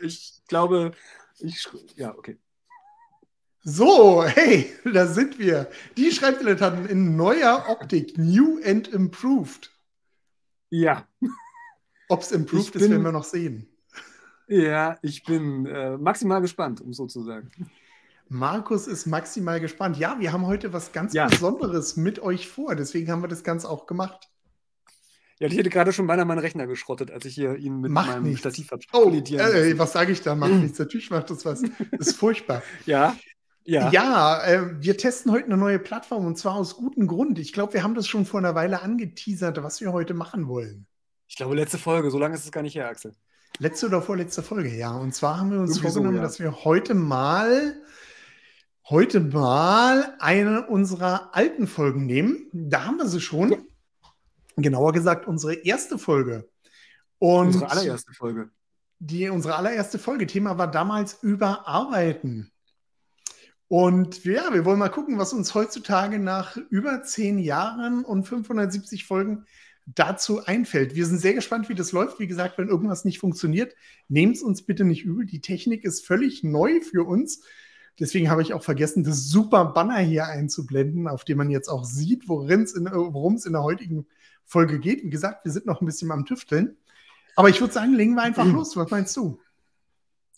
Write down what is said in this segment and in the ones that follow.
Ich glaube, ich. Ja, okay. So, hey, da sind wir. Die Schreibdilettanten in neuer Optik, new and improved. Ja. Ob es improved bin, ist, werden wir noch sehen. Ja, ich bin äh, maximal gespannt, um so zu sagen. Markus ist maximal gespannt. Ja, wir haben heute was ganz ja. Besonderes mit euch vor. Deswegen haben wir das Ganze auch gemacht. Ja, ich hätte gerade schon beinahe meinen Rechner geschrottet, als ich hier ihn mit macht meinem nichts. Stativ habe. Oh, äh, was sage ich da? Macht nichts. Natürlich macht das was. Das ist furchtbar. ja. Ja, ja äh, wir testen heute eine neue Plattform und zwar aus gutem Grund. Ich glaube, wir haben das schon vor einer Weile angeteasert, was wir heute machen wollen. Ich glaube, letzte Folge, so lange ist es gar nicht her, Axel. Letzte oder vorletzte Folge, ja. Und zwar haben wir uns Irgendwie vorgenommen, so, ja. dass wir heute mal heute mal eine unserer alten Folgen nehmen. Da haben wir sie schon. Genauer gesagt, unsere erste Folge. Und unsere allererste Folge. Die, unsere allererste Folge. Thema war damals Überarbeiten. Und ja, wir wollen mal gucken, was uns heutzutage nach über zehn Jahren und 570 Folgen dazu einfällt. Wir sind sehr gespannt, wie das läuft. Wie gesagt, wenn irgendwas nicht funktioniert, nehmt es uns bitte nicht übel. Die Technik ist völlig neu für uns. Deswegen habe ich auch vergessen, das super Banner hier einzublenden, auf dem man jetzt auch sieht, worum es in, in der heutigen Folge geht. Wie gesagt, wir sind noch ein bisschen am Tüfteln. Aber ich würde sagen, legen wir einfach mhm. los. Was meinst du?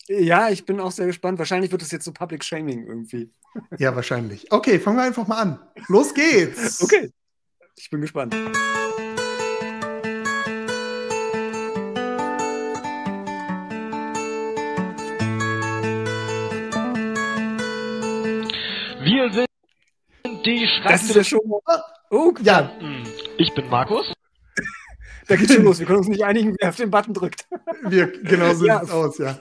Ja, ich bin auch sehr gespannt. Wahrscheinlich wird es jetzt so Public Shaming irgendwie. Ja, wahrscheinlich. Okay, fangen wir einfach mal an. Los geht's. okay. Ich bin gespannt. Wir sind die Schreibtisch. schon. Oh, ja. Ich bin Markus. Da geht's schon los. Wir können uns nicht einigen, wer auf den Button drückt. Wir, genau so ja. sieht's aus, ja.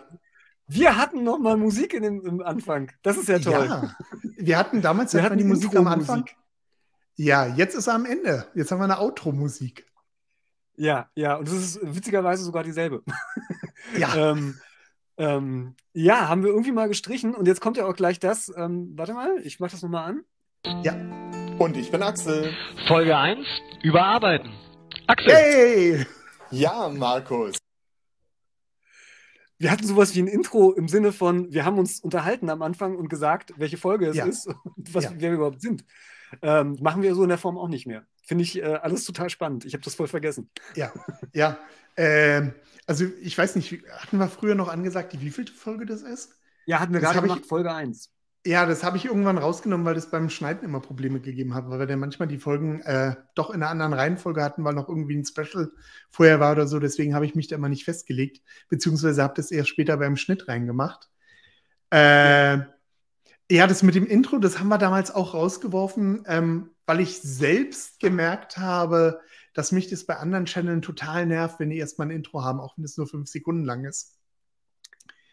Wir hatten noch mal Musik in dem, im Anfang. Das ist ja toll. Ja. Wir hatten damals wir hatten die Musik am Anfang. Ja, jetzt ist er am Ende. Jetzt haben wir eine Outro-Musik. Ja, ja, und das ist witzigerweise sogar dieselbe. Ja. ähm, ähm, ja, haben wir irgendwie mal gestrichen und jetzt kommt ja auch gleich das. Ähm, warte mal, ich mach das nochmal an. Ja. Und ich bin Axel. Folge 1, überarbeiten. Axel. Hey! Ja, Markus wir hatten sowas wie ein Intro im Sinne von, wir haben uns unterhalten am Anfang und gesagt, welche Folge es ja. ist und was, ja. wer wir überhaupt sind. Ähm, machen wir so in der Form auch nicht mehr. Finde ich äh, alles total spannend. Ich habe das voll vergessen. Ja, ja. Ähm, also ich weiß nicht, hatten wir früher noch angesagt, die wievielte Folge das ist? Ja, hatten wir das gerade gemacht, Folge 1. Ja, das habe ich irgendwann rausgenommen, weil das beim Schneiden immer Probleme gegeben hat, weil wir dann manchmal die Folgen äh, doch in einer anderen Reihenfolge hatten, weil noch irgendwie ein Special vorher war oder so. Deswegen habe ich mich da immer nicht festgelegt, beziehungsweise habe das erst später beim Schnitt reingemacht. Äh, ja, das mit dem Intro, das haben wir damals auch rausgeworfen, ähm, weil ich selbst gemerkt habe, dass mich das bei anderen Channeln total nervt, wenn die erstmal ein Intro haben, auch wenn es nur fünf Sekunden lang ist.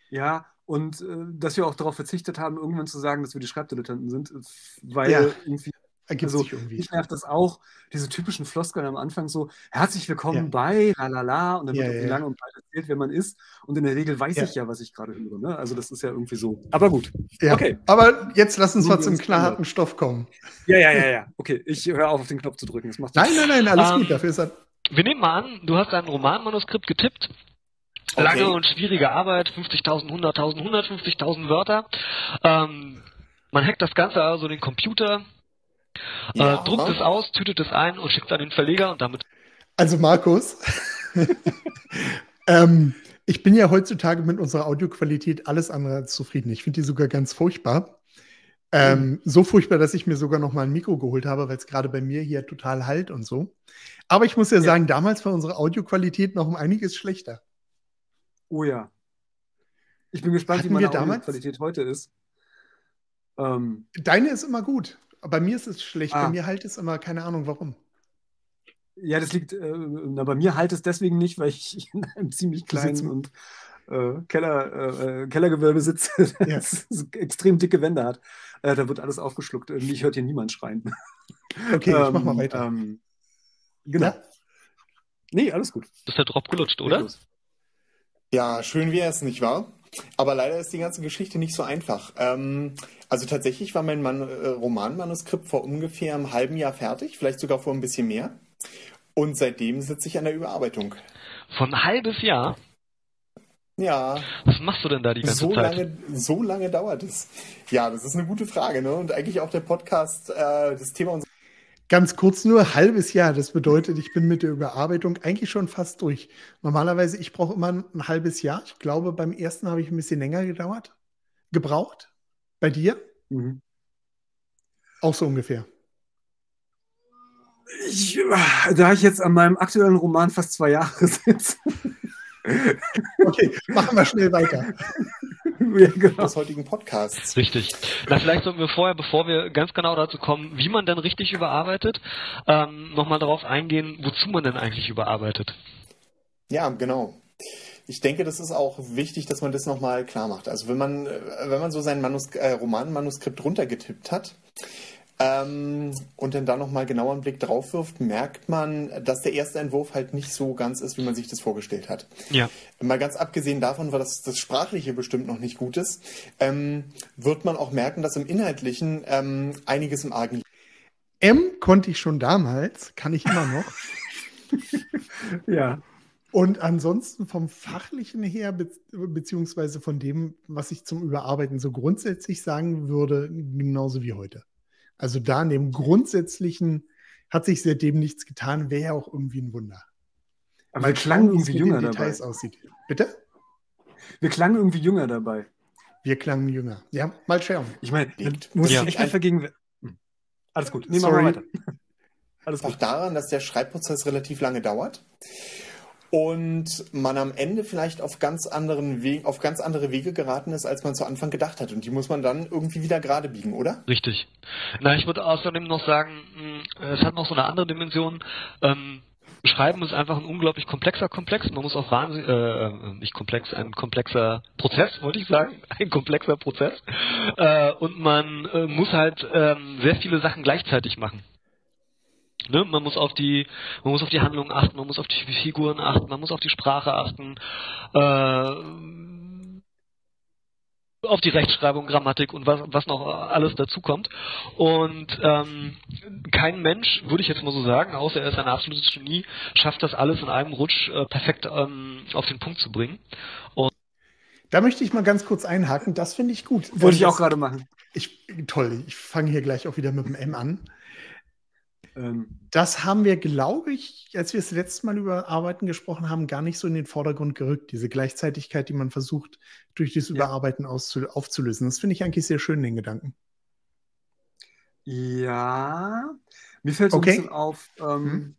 Ja, und äh, dass wir auch darauf verzichtet haben, irgendwann zu sagen, dass wir die Schreibdilettanten sind, äh, weil ja, irgendwie. Ergibt also, sich irgendwie. Ich nervt das auch, diese typischen Floskeln am Anfang so, herzlich willkommen ja. bei, lalala, und dann ja, wird irgendwie ja. lange und breit erzählt, wer man ist. Und in der Regel weiß ich ja, was ich gerade höre. Ne? Also das ist ja irgendwie so. Aber gut. Okay. Aber jetzt lass uns mal zum knallharten Stoff kommen. Ja, ja, ja, ja. Okay, ich höre auf, auf den Knopf zu drücken. Das macht nein, nein, nein, alles um, gut. Dafür ist er. Wir nehmen mal an, du hast ein Romanmanuskript getippt Okay. Lange und schwierige Arbeit, 50.000, 100.000, 150.000 Wörter. Ähm, man hackt das Ganze also den Computer, äh, ja. äh, druckt es aus, tütet es ein und schickt es an den Verleger und damit. Also Markus, ähm, ich bin ja heutzutage mit unserer Audioqualität alles andere als zufrieden. Ich finde die sogar ganz furchtbar. Ähm, mhm. So furchtbar, dass ich mir sogar noch mal ein Mikro geholt habe, weil es gerade bei mir hier total halt und so. Aber ich muss ja, ja. sagen, damals war unsere Audioqualität noch um einiges schlechter. Oh ja. Ich bin gespannt, Hatten wie meine damals? Qualität heute ist. Ähm, Deine ist immer gut. Bei mir ist es schlecht. Ah. Bei mir halt es immer, keine Ahnung warum. Ja, das liegt, äh, na, bei mir halt es deswegen nicht, weil ich in einem ziemlich kleinen und äh, Keller, äh, Kellergewölbe sitze, das ja. extrem dicke Wände hat. Äh, da wird alles aufgeschluckt. Irgendwie hört hier niemand schreien. Okay, ähm, ich mach mal weiter. Ähm, genau. Ja? Nee, alles gut. Das ist der Drop gelutscht, oder? Ja, schön wäre es, nicht wahr? Aber leider ist die ganze Geschichte nicht so einfach. Ähm, also tatsächlich war mein Man äh, Romanmanuskript vor ungefähr einem halben Jahr fertig, vielleicht sogar vor ein bisschen mehr. Und seitdem sitze ich an der Überarbeitung. Von ein halbes Jahr? Ja. Was machst du denn da die ganze so Zeit? Lange, so lange dauert es. Ja, das ist eine gute Frage, ne? Und eigentlich auch der Podcast, äh, das Thema unseres Ganz kurz nur, halbes Jahr. Das bedeutet, ich bin mit der Überarbeitung eigentlich schon fast durch. Normalerweise, ich brauche immer ein halbes Jahr. Ich glaube, beim ersten habe ich ein bisschen länger gedauert, gebraucht. Bei dir? Mhm. Auch so ungefähr. Ich, da ich jetzt an meinem aktuellen Roman fast zwei Jahre sitze. okay, machen wir schnell weiter. ja, genau. des heutigen Podcasts. Richtig. Na, vielleicht sollten wir vorher, bevor wir ganz genau dazu kommen, wie man denn richtig überarbeitet, ähm, nochmal darauf eingehen, wozu man denn eigentlich überarbeitet. Ja, genau. Ich denke, das ist auch wichtig, dass man das nochmal klar macht. Also wenn man, äh, wenn man so sein Manus äh, Romanmanuskript runtergetippt hat, ähm, und dann da nochmal genauer einen Blick drauf wirft, merkt man, dass der erste Entwurf halt nicht so ganz ist, wie man sich das vorgestellt hat. Ja. Mal ganz abgesehen davon, weil das, das Sprachliche bestimmt noch nicht gut ist, ähm, wird man auch merken, dass im Inhaltlichen ähm, einiges im Argen liegt. M konnte ich schon damals, kann ich immer noch. ja. Und ansonsten vom Fachlichen her, be beziehungsweise von dem, was ich zum Überarbeiten so grundsätzlich sagen würde, genauso wie heute. Also da in dem Grundsätzlichen hat sich seitdem nichts getan, wäre ja auch irgendwie ein Wunder. Aber wir klangen irgendwie jünger Details dabei. aussieht. Bitte? Wir klangen irgendwie jünger dabei. Wir klangen jünger. Ja, mal schauen. Ich meine, muss ja. ich echt mal vergegenwärtigen. Hm. Alles gut, nehmen wir mal weiter. Alles gut. Auch daran, dass der Schreibprozess relativ lange dauert und man am Ende vielleicht auf ganz anderen Wegen, auf ganz andere Wege geraten ist, als man zu Anfang gedacht hat. Und die muss man dann irgendwie wieder gerade biegen, oder? Richtig. Na, ich würde außerdem noch sagen, hm, es hat noch so eine andere Dimension. Ähm, Schreiben ist einfach ein unglaublich komplexer Komplex. Man muss auch wahnsinnig, äh, äh, nicht komplex, ein komplexer Prozess, wollte ich sagen, ein komplexer Prozess. Äh, und man äh, muss halt ähm, sehr viele Sachen gleichzeitig machen. Ne? Man muss auf die, man muss auf die Handlungen achten, man muss auf die Figuren achten, man muss auf die Sprache achten, äh, auf die Rechtschreibung, Grammatik und was, was noch alles dazu kommt. Und ähm, kein Mensch, würde ich jetzt mal so sagen, außer er ist ein absolutes Genie, schafft das alles in einem Rutsch äh, perfekt ähm, auf den Punkt zu bringen. Und da möchte ich mal ganz kurz einhaken. Das finde ich gut. Wollte ich auch gerade machen. Ich, toll, ich fange hier gleich auch wieder mit dem M an. Ähm, das haben wir, glaube ich, als wir das letzte Mal über Arbeiten gesprochen haben, gar nicht so in den Vordergrund gerückt. Diese Gleichzeitigkeit, die man versucht, durch das Überarbeiten aufzulösen. Das finde ich eigentlich sehr schön, den Gedanken. Ja, mir fällt so okay. ein bisschen auf, ähm, hm?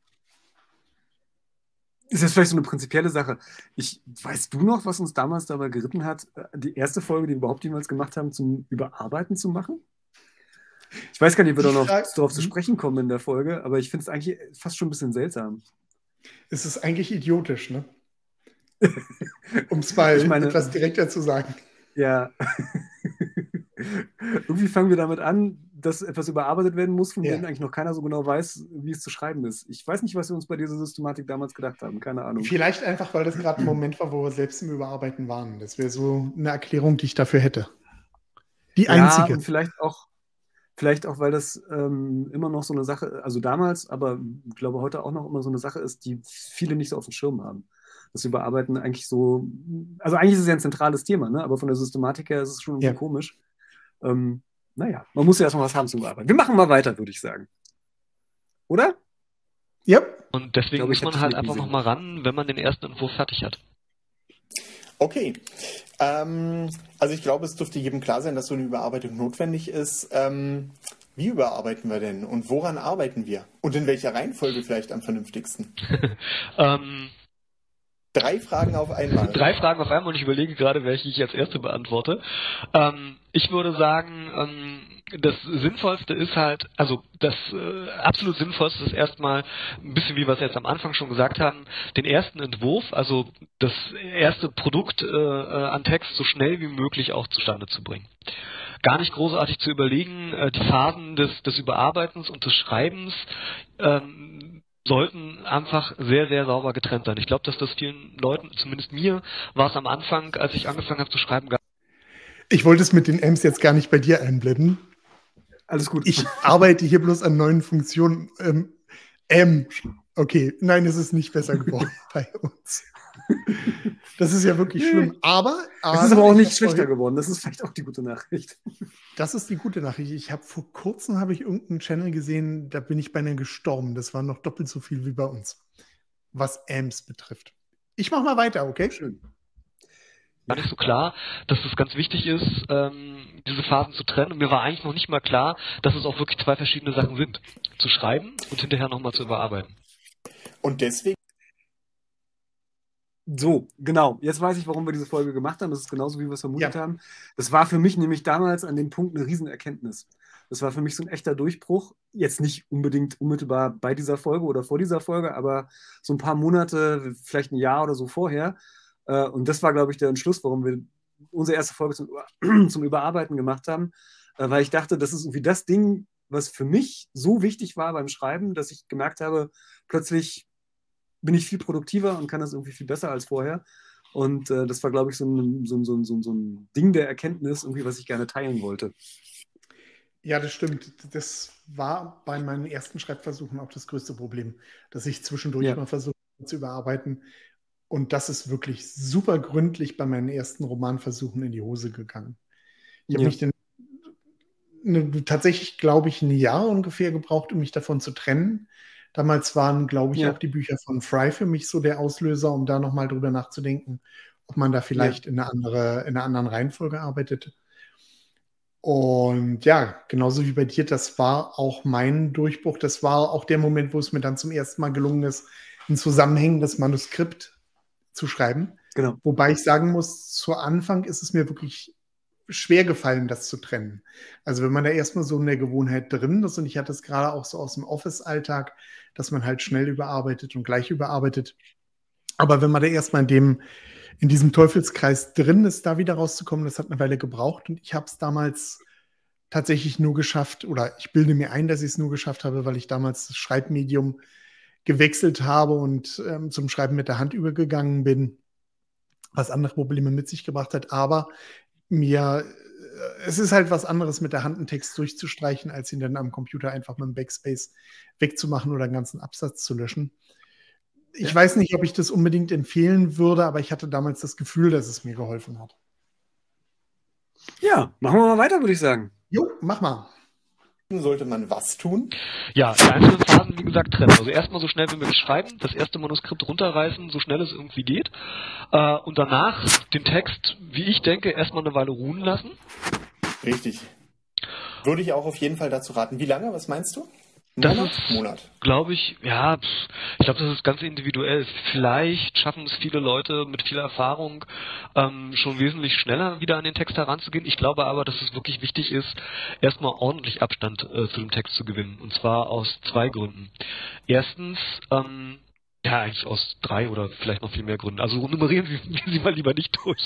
ist das vielleicht so eine prinzipielle Sache. Ich, weißt du noch, was uns damals dabei geritten hat, äh, die erste Folge, die wir überhaupt jemals gemacht haben, zum Überarbeiten zu machen? Ich weiß gar nicht, ob wir da noch darauf zu hm? sprechen kommen in der Folge, aber ich finde es eigentlich fast schon ein bisschen seltsam. Es ist eigentlich idiotisch, ne? um es mal ich meine, etwas direkter zu sagen. Ja. Irgendwie fangen wir damit an, dass etwas überarbeitet werden muss, von ja. dem eigentlich noch keiner so genau weiß, wie es zu schreiben ist. Ich weiß nicht, was wir uns bei dieser Systematik damals gedacht haben. Keine Ahnung. Vielleicht einfach, weil das gerade ein Moment war, wo wir selbst im Überarbeiten waren. Das wäre so eine Erklärung, die ich dafür hätte. Die einzige. Ja, und vielleicht auch, Vielleicht auch, weil das ähm, immer noch so eine Sache, also damals, aber ich glaube heute auch noch immer so eine Sache ist, die viele nicht so auf dem Schirm haben. Das Überarbeiten eigentlich so, also eigentlich ist es ja ein zentrales Thema, ne? aber von der Systematik her ist es schon ja. komisch. Ähm, naja, man muss ja erstmal was haben zum Überarbeiten. Wir machen mal weiter, würde ich sagen. Oder? Ja. Und deswegen glaube, muss man halt einfach nochmal ran, wenn man den ersten Entwurf fertig hat. Okay. Ähm, also ich glaube, es dürfte jedem klar sein, dass so eine Überarbeitung notwendig ist. Ähm, wie überarbeiten wir denn und woran arbeiten wir? Und in welcher Reihenfolge vielleicht am vernünftigsten? ähm, Drei Fragen auf einmal. Drei Fragen auf einmal und ich überlege gerade, welche ich als erste beantworte. Ähm, ich würde sagen, ähm, das Sinnvollste ist halt, also das äh, absolut Sinnvollste ist erstmal ein bisschen wie wir es jetzt am Anfang schon gesagt haben, den ersten Entwurf, also das erste Produkt äh, äh an Text so schnell wie möglich auch zustande zu bringen. Gar nicht großartig zu überlegen, äh, die Phasen des, des Überarbeitens und des Schreibens ähm, sollten einfach sehr, sehr sauber getrennt sein. Ich glaube, dass das vielen Leuten, zumindest mir, war es am Anfang, als ich angefangen habe zu schreiben, gar ich wollte es mit den M's jetzt gar nicht bei dir einblenden. Alles gut. Ich arbeite hier bloß an neuen Funktionen. Ähm, M. Okay, nein, es ist nicht besser geworden bei uns. Das ist ja wirklich schlimm. Aber, aber es ist aber auch nicht schlechter geworden. Das ist vielleicht auch die gute Nachricht. Das ist die gute Nachricht. Ich habe vor kurzem habe ich irgendeinen Channel gesehen, da bin ich beinahe gestorben. Das war noch doppelt so viel wie bei uns, was AMS betrifft. Ich mache mal weiter, okay? Schön. War nicht so klar, dass es ganz wichtig ist, ähm, diese Phasen zu trennen. Und mir war eigentlich noch nicht mal klar, dass es auch wirklich zwei verschiedene Sachen sind. Zu schreiben und hinterher nochmal zu überarbeiten. Und deswegen so, genau. Jetzt weiß ich, warum wir diese Folge gemacht haben. Das ist genauso, wie wir es vermutet ja. haben. Das war für mich nämlich damals an dem Punkt eine Riesenerkenntnis. Das war für mich so ein echter Durchbruch. Jetzt nicht unbedingt unmittelbar bei dieser Folge oder vor dieser Folge, aber so ein paar Monate, vielleicht ein Jahr oder so vorher. Äh, und das war, glaube ich, der Entschluss, warum wir unsere erste Folge zum, zum Überarbeiten gemacht haben, äh, weil ich dachte, das ist irgendwie das Ding, was für mich so wichtig war beim Schreiben, dass ich gemerkt habe, plötzlich bin ich viel produktiver und kann das irgendwie viel besser als vorher. Und äh, das war, glaube ich, so ein, so, so, so, so ein Ding der Erkenntnis, irgendwie, was ich gerne teilen wollte. Ja, das stimmt. Das war bei meinen ersten Schreibversuchen auch das größte Problem, dass ich zwischendurch ja. mal versucht zu überarbeiten. Und das ist wirklich super gründlich bei meinen ersten Romanversuchen in die Hose gegangen. Ich habe ja. mich den, ne, tatsächlich, glaube ich, ein Jahr ungefähr gebraucht, um mich davon zu trennen. Damals waren, glaube ich, ja. auch die Bücher von Fry für mich so der Auslöser, um da nochmal drüber nachzudenken, ob man da vielleicht ja. in, eine andere, in einer anderen Reihenfolge arbeitet. Und ja, genauso wie bei dir, das war auch mein Durchbruch. Das war auch der Moment, wo es mir dann zum ersten Mal gelungen ist, ein zusammenhängendes Manuskript zu schreiben. Genau. Wobei ich sagen muss, zu Anfang ist es mir wirklich schwer gefallen, das zu trennen. Also wenn man da erstmal so in der Gewohnheit drin ist, und ich hatte es gerade auch so aus dem Office-Alltag, dass man halt schnell überarbeitet und gleich überarbeitet. Aber wenn man da erstmal in dem, in diesem Teufelskreis drin ist, da wieder rauszukommen, das hat eine Weile gebraucht. Und ich habe es damals tatsächlich nur geschafft, oder ich bilde mir ein, dass ich es nur geschafft habe, weil ich damals das Schreibmedium gewechselt habe und ähm, zum Schreiben mit der Hand übergegangen bin, was andere Probleme mit sich gebracht hat. Aber mir, äh, es ist halt was anderes, mit der Hand einen Text durchzustreichen, als ihn dann am Computer einfach mit dem Backspace wegzumachen oder einen ganzen Absatz zu löschen. Ich ja. weiß nicht, ob ich das unbedingt empfehlen würde, aber ich hatte damals das Gefühl, dass es mir geholfen hat. Ja, machen wir mal weiter, würde ich sagen. Jo, mach mal sollte man was tun? Ja, die einzelnen Phasen, wie gesagt, trennen. Also erstmal so schnell wie möglich schreiben, das erste Manuskript runterreißen, so schnell es irgendwie geht. Äh, und danach den Text, wie ich denke, erstmal eine Weile ruhen lassen. Richtig. Würde ich auch auf jeden Fall dazu raten. Wie lange? Was meinst du? Das Monat? ist, Monat. glaube ich, ja, ich glaube, das ist ganz individuell. Vielleicht schaffen es viele Leute mit viel Erfahrung ähm, schon wesentlich schneller wieder an den Text heranzugehen. Ich glaube aber, dass es wirklich wichtig ist, erstmal ordentlich Abstand äh, zu dem Text zu gewinnen. Und zwar aus zwei Gründen. Erstens, ähm, ja, eigentlich aus drei oder vielleicht noch viel mehr Gründen. Also nummerieren Sie, Sie mal lieber nicht durch.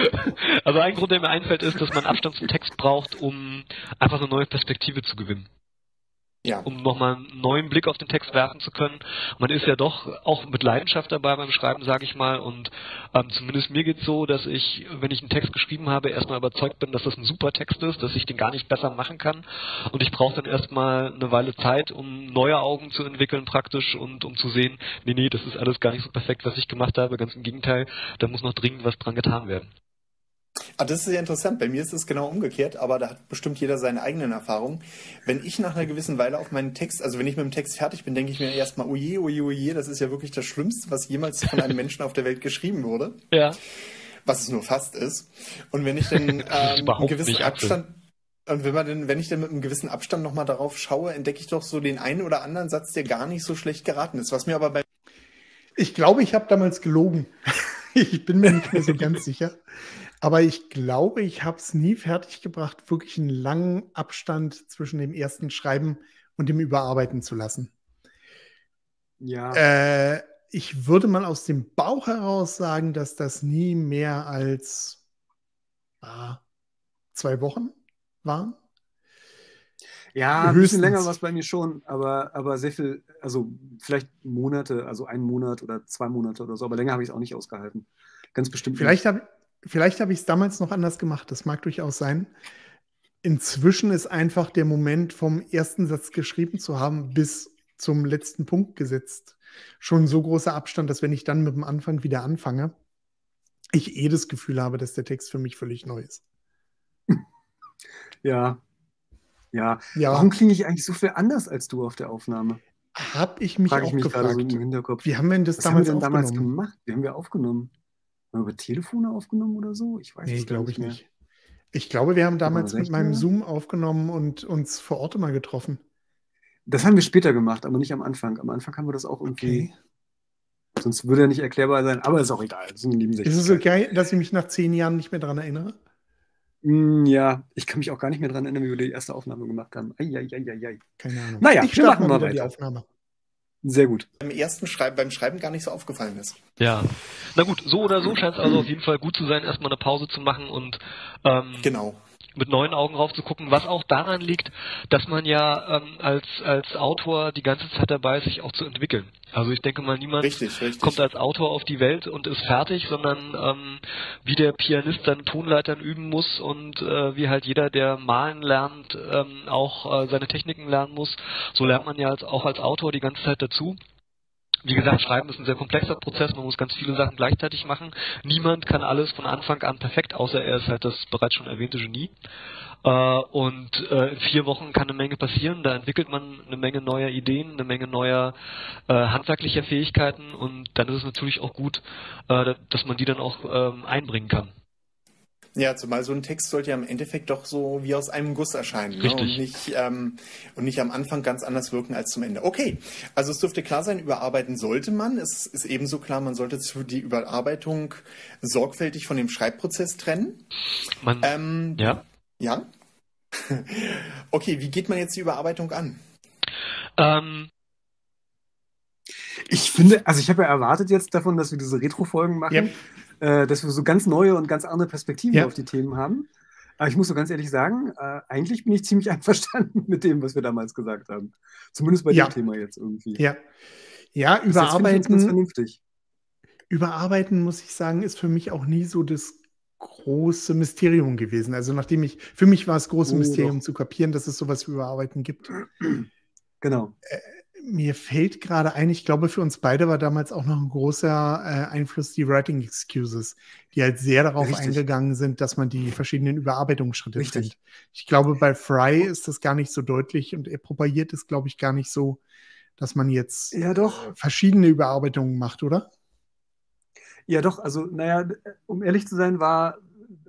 also ein Grund, der mir einfällt, ist, dass man Abstand zum Text braucht, um einfach eine neue Perspektive zu gewinnen ja. um nochmal einen neuen Blick auf den Text werfen zu können. Man ist ja doch auch mit Leidenschaft dabei beim Schreiben, sage ich mal. Und ähm, zumindest mir geht's so, dass ich, wenn ich einen Text geschrieben habe, erstmal überzeugt bin, dass das ein super Text ist, dass ich den gar nicht besser machen kann. Und ich brauche dann erstmal eine Weile Zeit, um neue Augen zu entwickeln praktisch und um zu sehen, nee, nee, das ist alles gar nicht so perfekt, was ich gemacht habe. Ganz im Gegenteil, da muss noch dringend was dran getan werden. Ah, das ist ja interessant. Bei mir ist es genau umgekehrt, aber da hat bestimmt jeder seine eigenen Erfahrungen. Wenn ich nach einer gewissen Weile auf meinen Text, also wenn ich mit dem Text fertig bin, denke ich mir erstmal, oje, oje, oje, das ist ja wirklich das Schlimmste, was jemals von einem Menschen auf der Welt geschrieben wurde. Ja. Was es nur fast ist. Und wenn ich dann ähm, einen gewissen Abstand, und wenn man denn, wenn ich dann mit einem gewissen Abstand nochmal darauf schaue, entdecke ich doch so den einen oder anderen Satz, der gar nicht so schlecht geraten ist. Was mir aber bei. Ich glaube, ich habe damals gelogen. ich bin mir nicht mehr so ganz sicher. Aber ich glaube, ich habe es nie fertiggebracht, wirklich einen langen Abstand zwischen dem ersten Schreiben und dem Überarbeiten zu lassen. Ja. Äh, ich würde mal aus dem Bauch heraus sagen, dass das nie mehr als ah, zwei Wochen waren. Ja, ein bisschen länger war es bei mir schon, aber, aber sehr viel, also vielleicht Monate, also einen Monat oder zwei Monate oder so, aber länger habe ich es auch nicht ausgehalten. Ganz bestimmt. Vielleicht habe Vielleicht habe ich es damals noch anders gemacht, das mag durchaus sein. Inzwischen ist einfach der Moment vom ersten Satz geschrieben zu haben, bis zum letzten Punkt gesetzt. Schon so großer Abstand, dass wenn ich dann mit dem Anfang wieder anfange, ich eh das Gefühl habe, dass der Text für mich völlig neu ist. Ja. Ja. ja. Warum klinge ich eigentlich so viel anders als du auf der Aufnahme? Hab ich mich Frag auch ich mich gefragt. So im Hinterkopf. Wie haben wir denn das Was damals, haben wir denn damals gemacht? Wie haben wir aufgenommen? Haben wir über Telefone aufgenommen oder so? Ich weiß nee, glaube ich nicht. Ich glaube, wir haben damals mit meinem Zoom aufgenommen und uns vor Ort immer getroffen. Das haben wir später gemacht, aber nicht am Anfang. Am Anfang haben wir das auch irgendwie. Okay. Sonst würde er nicht erklärbar sein, aber ist auch egal. Das ist, ist es okay, dass ich mich nach zehn Jahren nicht mehr daran erinnere? Mm, ja, ich kann mich auch gar nicht mehr daran erinnern, wie wir die erste Aufnahme gemacht haben. Eieieiei. Keine Ahnung. Naja, ich wir machen mal weiter. Die Aufnahme. Sehr gut. Beim ersten Schreiben, beim Schreiben gar nicht so aufgefallen ist. Ja. Na gut, so oder so scheint es also auf jeden Fall gut zu sein, erstmal eine Pause zu machen und ähm, genau mit neuen Augen rauf zu gucken, was auch daran liegt, dass man ja ähm, als, als Autor die ganze Zeit dabei ist, sich auch zu entwickeln. Also ich denke mal, niemand richtig, richtig. kommt als Autor auf die Welt und ist fertig, sondern ähm, wie der Pianist dann Tonleitern üben muss und äh, wie halt jeder, der malen lernt, ähm, auch äh, seine Techniken lernen muss, so lernt man ja als, auch als Autor die ganze Zeit dazu. Wie gesagt, Schreiben ist ein sehr komplexer Prozess, man muss ganz viele Sachen gleichzeitig machen. Niemand kann alles von Anfang an perfekt, außer er ist halt das bereits schon erwähnte Genie. Äh, und äh, in vier Wochen kann eine Menge passieren, da entwickelt man eine Menge neuer Ideen, eine Menge neuer äh, handwerklicher Fähigkeiten und dann ist es natürlich auch gut, dass man die dann auch ähm, einbringen kann. Ja, zumal so ein Text sollte ja im Endeffekt doch so wie aus einem Guss erscheinen ne? und, nicht, ähm, und nicht am Anfang ganz anders wirken als zum Ende. Okay, also es dürfte klar sein, überarbeiten sollte man. Es ist ebenso klar, man sollte die Überarbeitung sorgfältig von dem Schreibprozess trennen. Man, ähm, ja. Ja. okay, wie geht man jetzt die Überarbeitung an? Ähm, ich finde, also ich habe ja erwartet jetzt davon, dass wir diese Retro-Folgen machen. Yep äh, dass wir so ganz neue und ganz andere Perspektiven ja. auf die Themen haben. Aber ich muss so ganz ehrlich sagen, äh, eigentlich bin ich ziemlich einverstanden mit dem, was wir damals gesagt haben. Zumindest bei ja. dem Thema jetzt irgendwie. Ja, ja überarbeiten. Ganz vernünftig. Überarbeiten, muss ich sagen, ist für mich auch nie so das große Mysterium gewesen. Also nachdem ich, für mich war es große oh, Mysterium doch. zu kapieren, dass es sowas wie Überarbeiten gibt. Genau. Äh, mir fällt gerade ein, ich glaube, für uns beide war damals auch noch ein großer äh, Einfluss die Writing Excuses, die halt sehr darauf Richtig. eingegangen sind, dass man die verschiedenen Überarbeitungsschritte Richtig. findet. Ich glaube, bei Fry ist das gar nicht so deutlich und er propagiert es, glaube ich, gar nicht so, dass man jetzt ja, doch. verschiedene Überarbeitungen macht, oder? Ja, doch. Also, naja, um ehrlich zu sein, war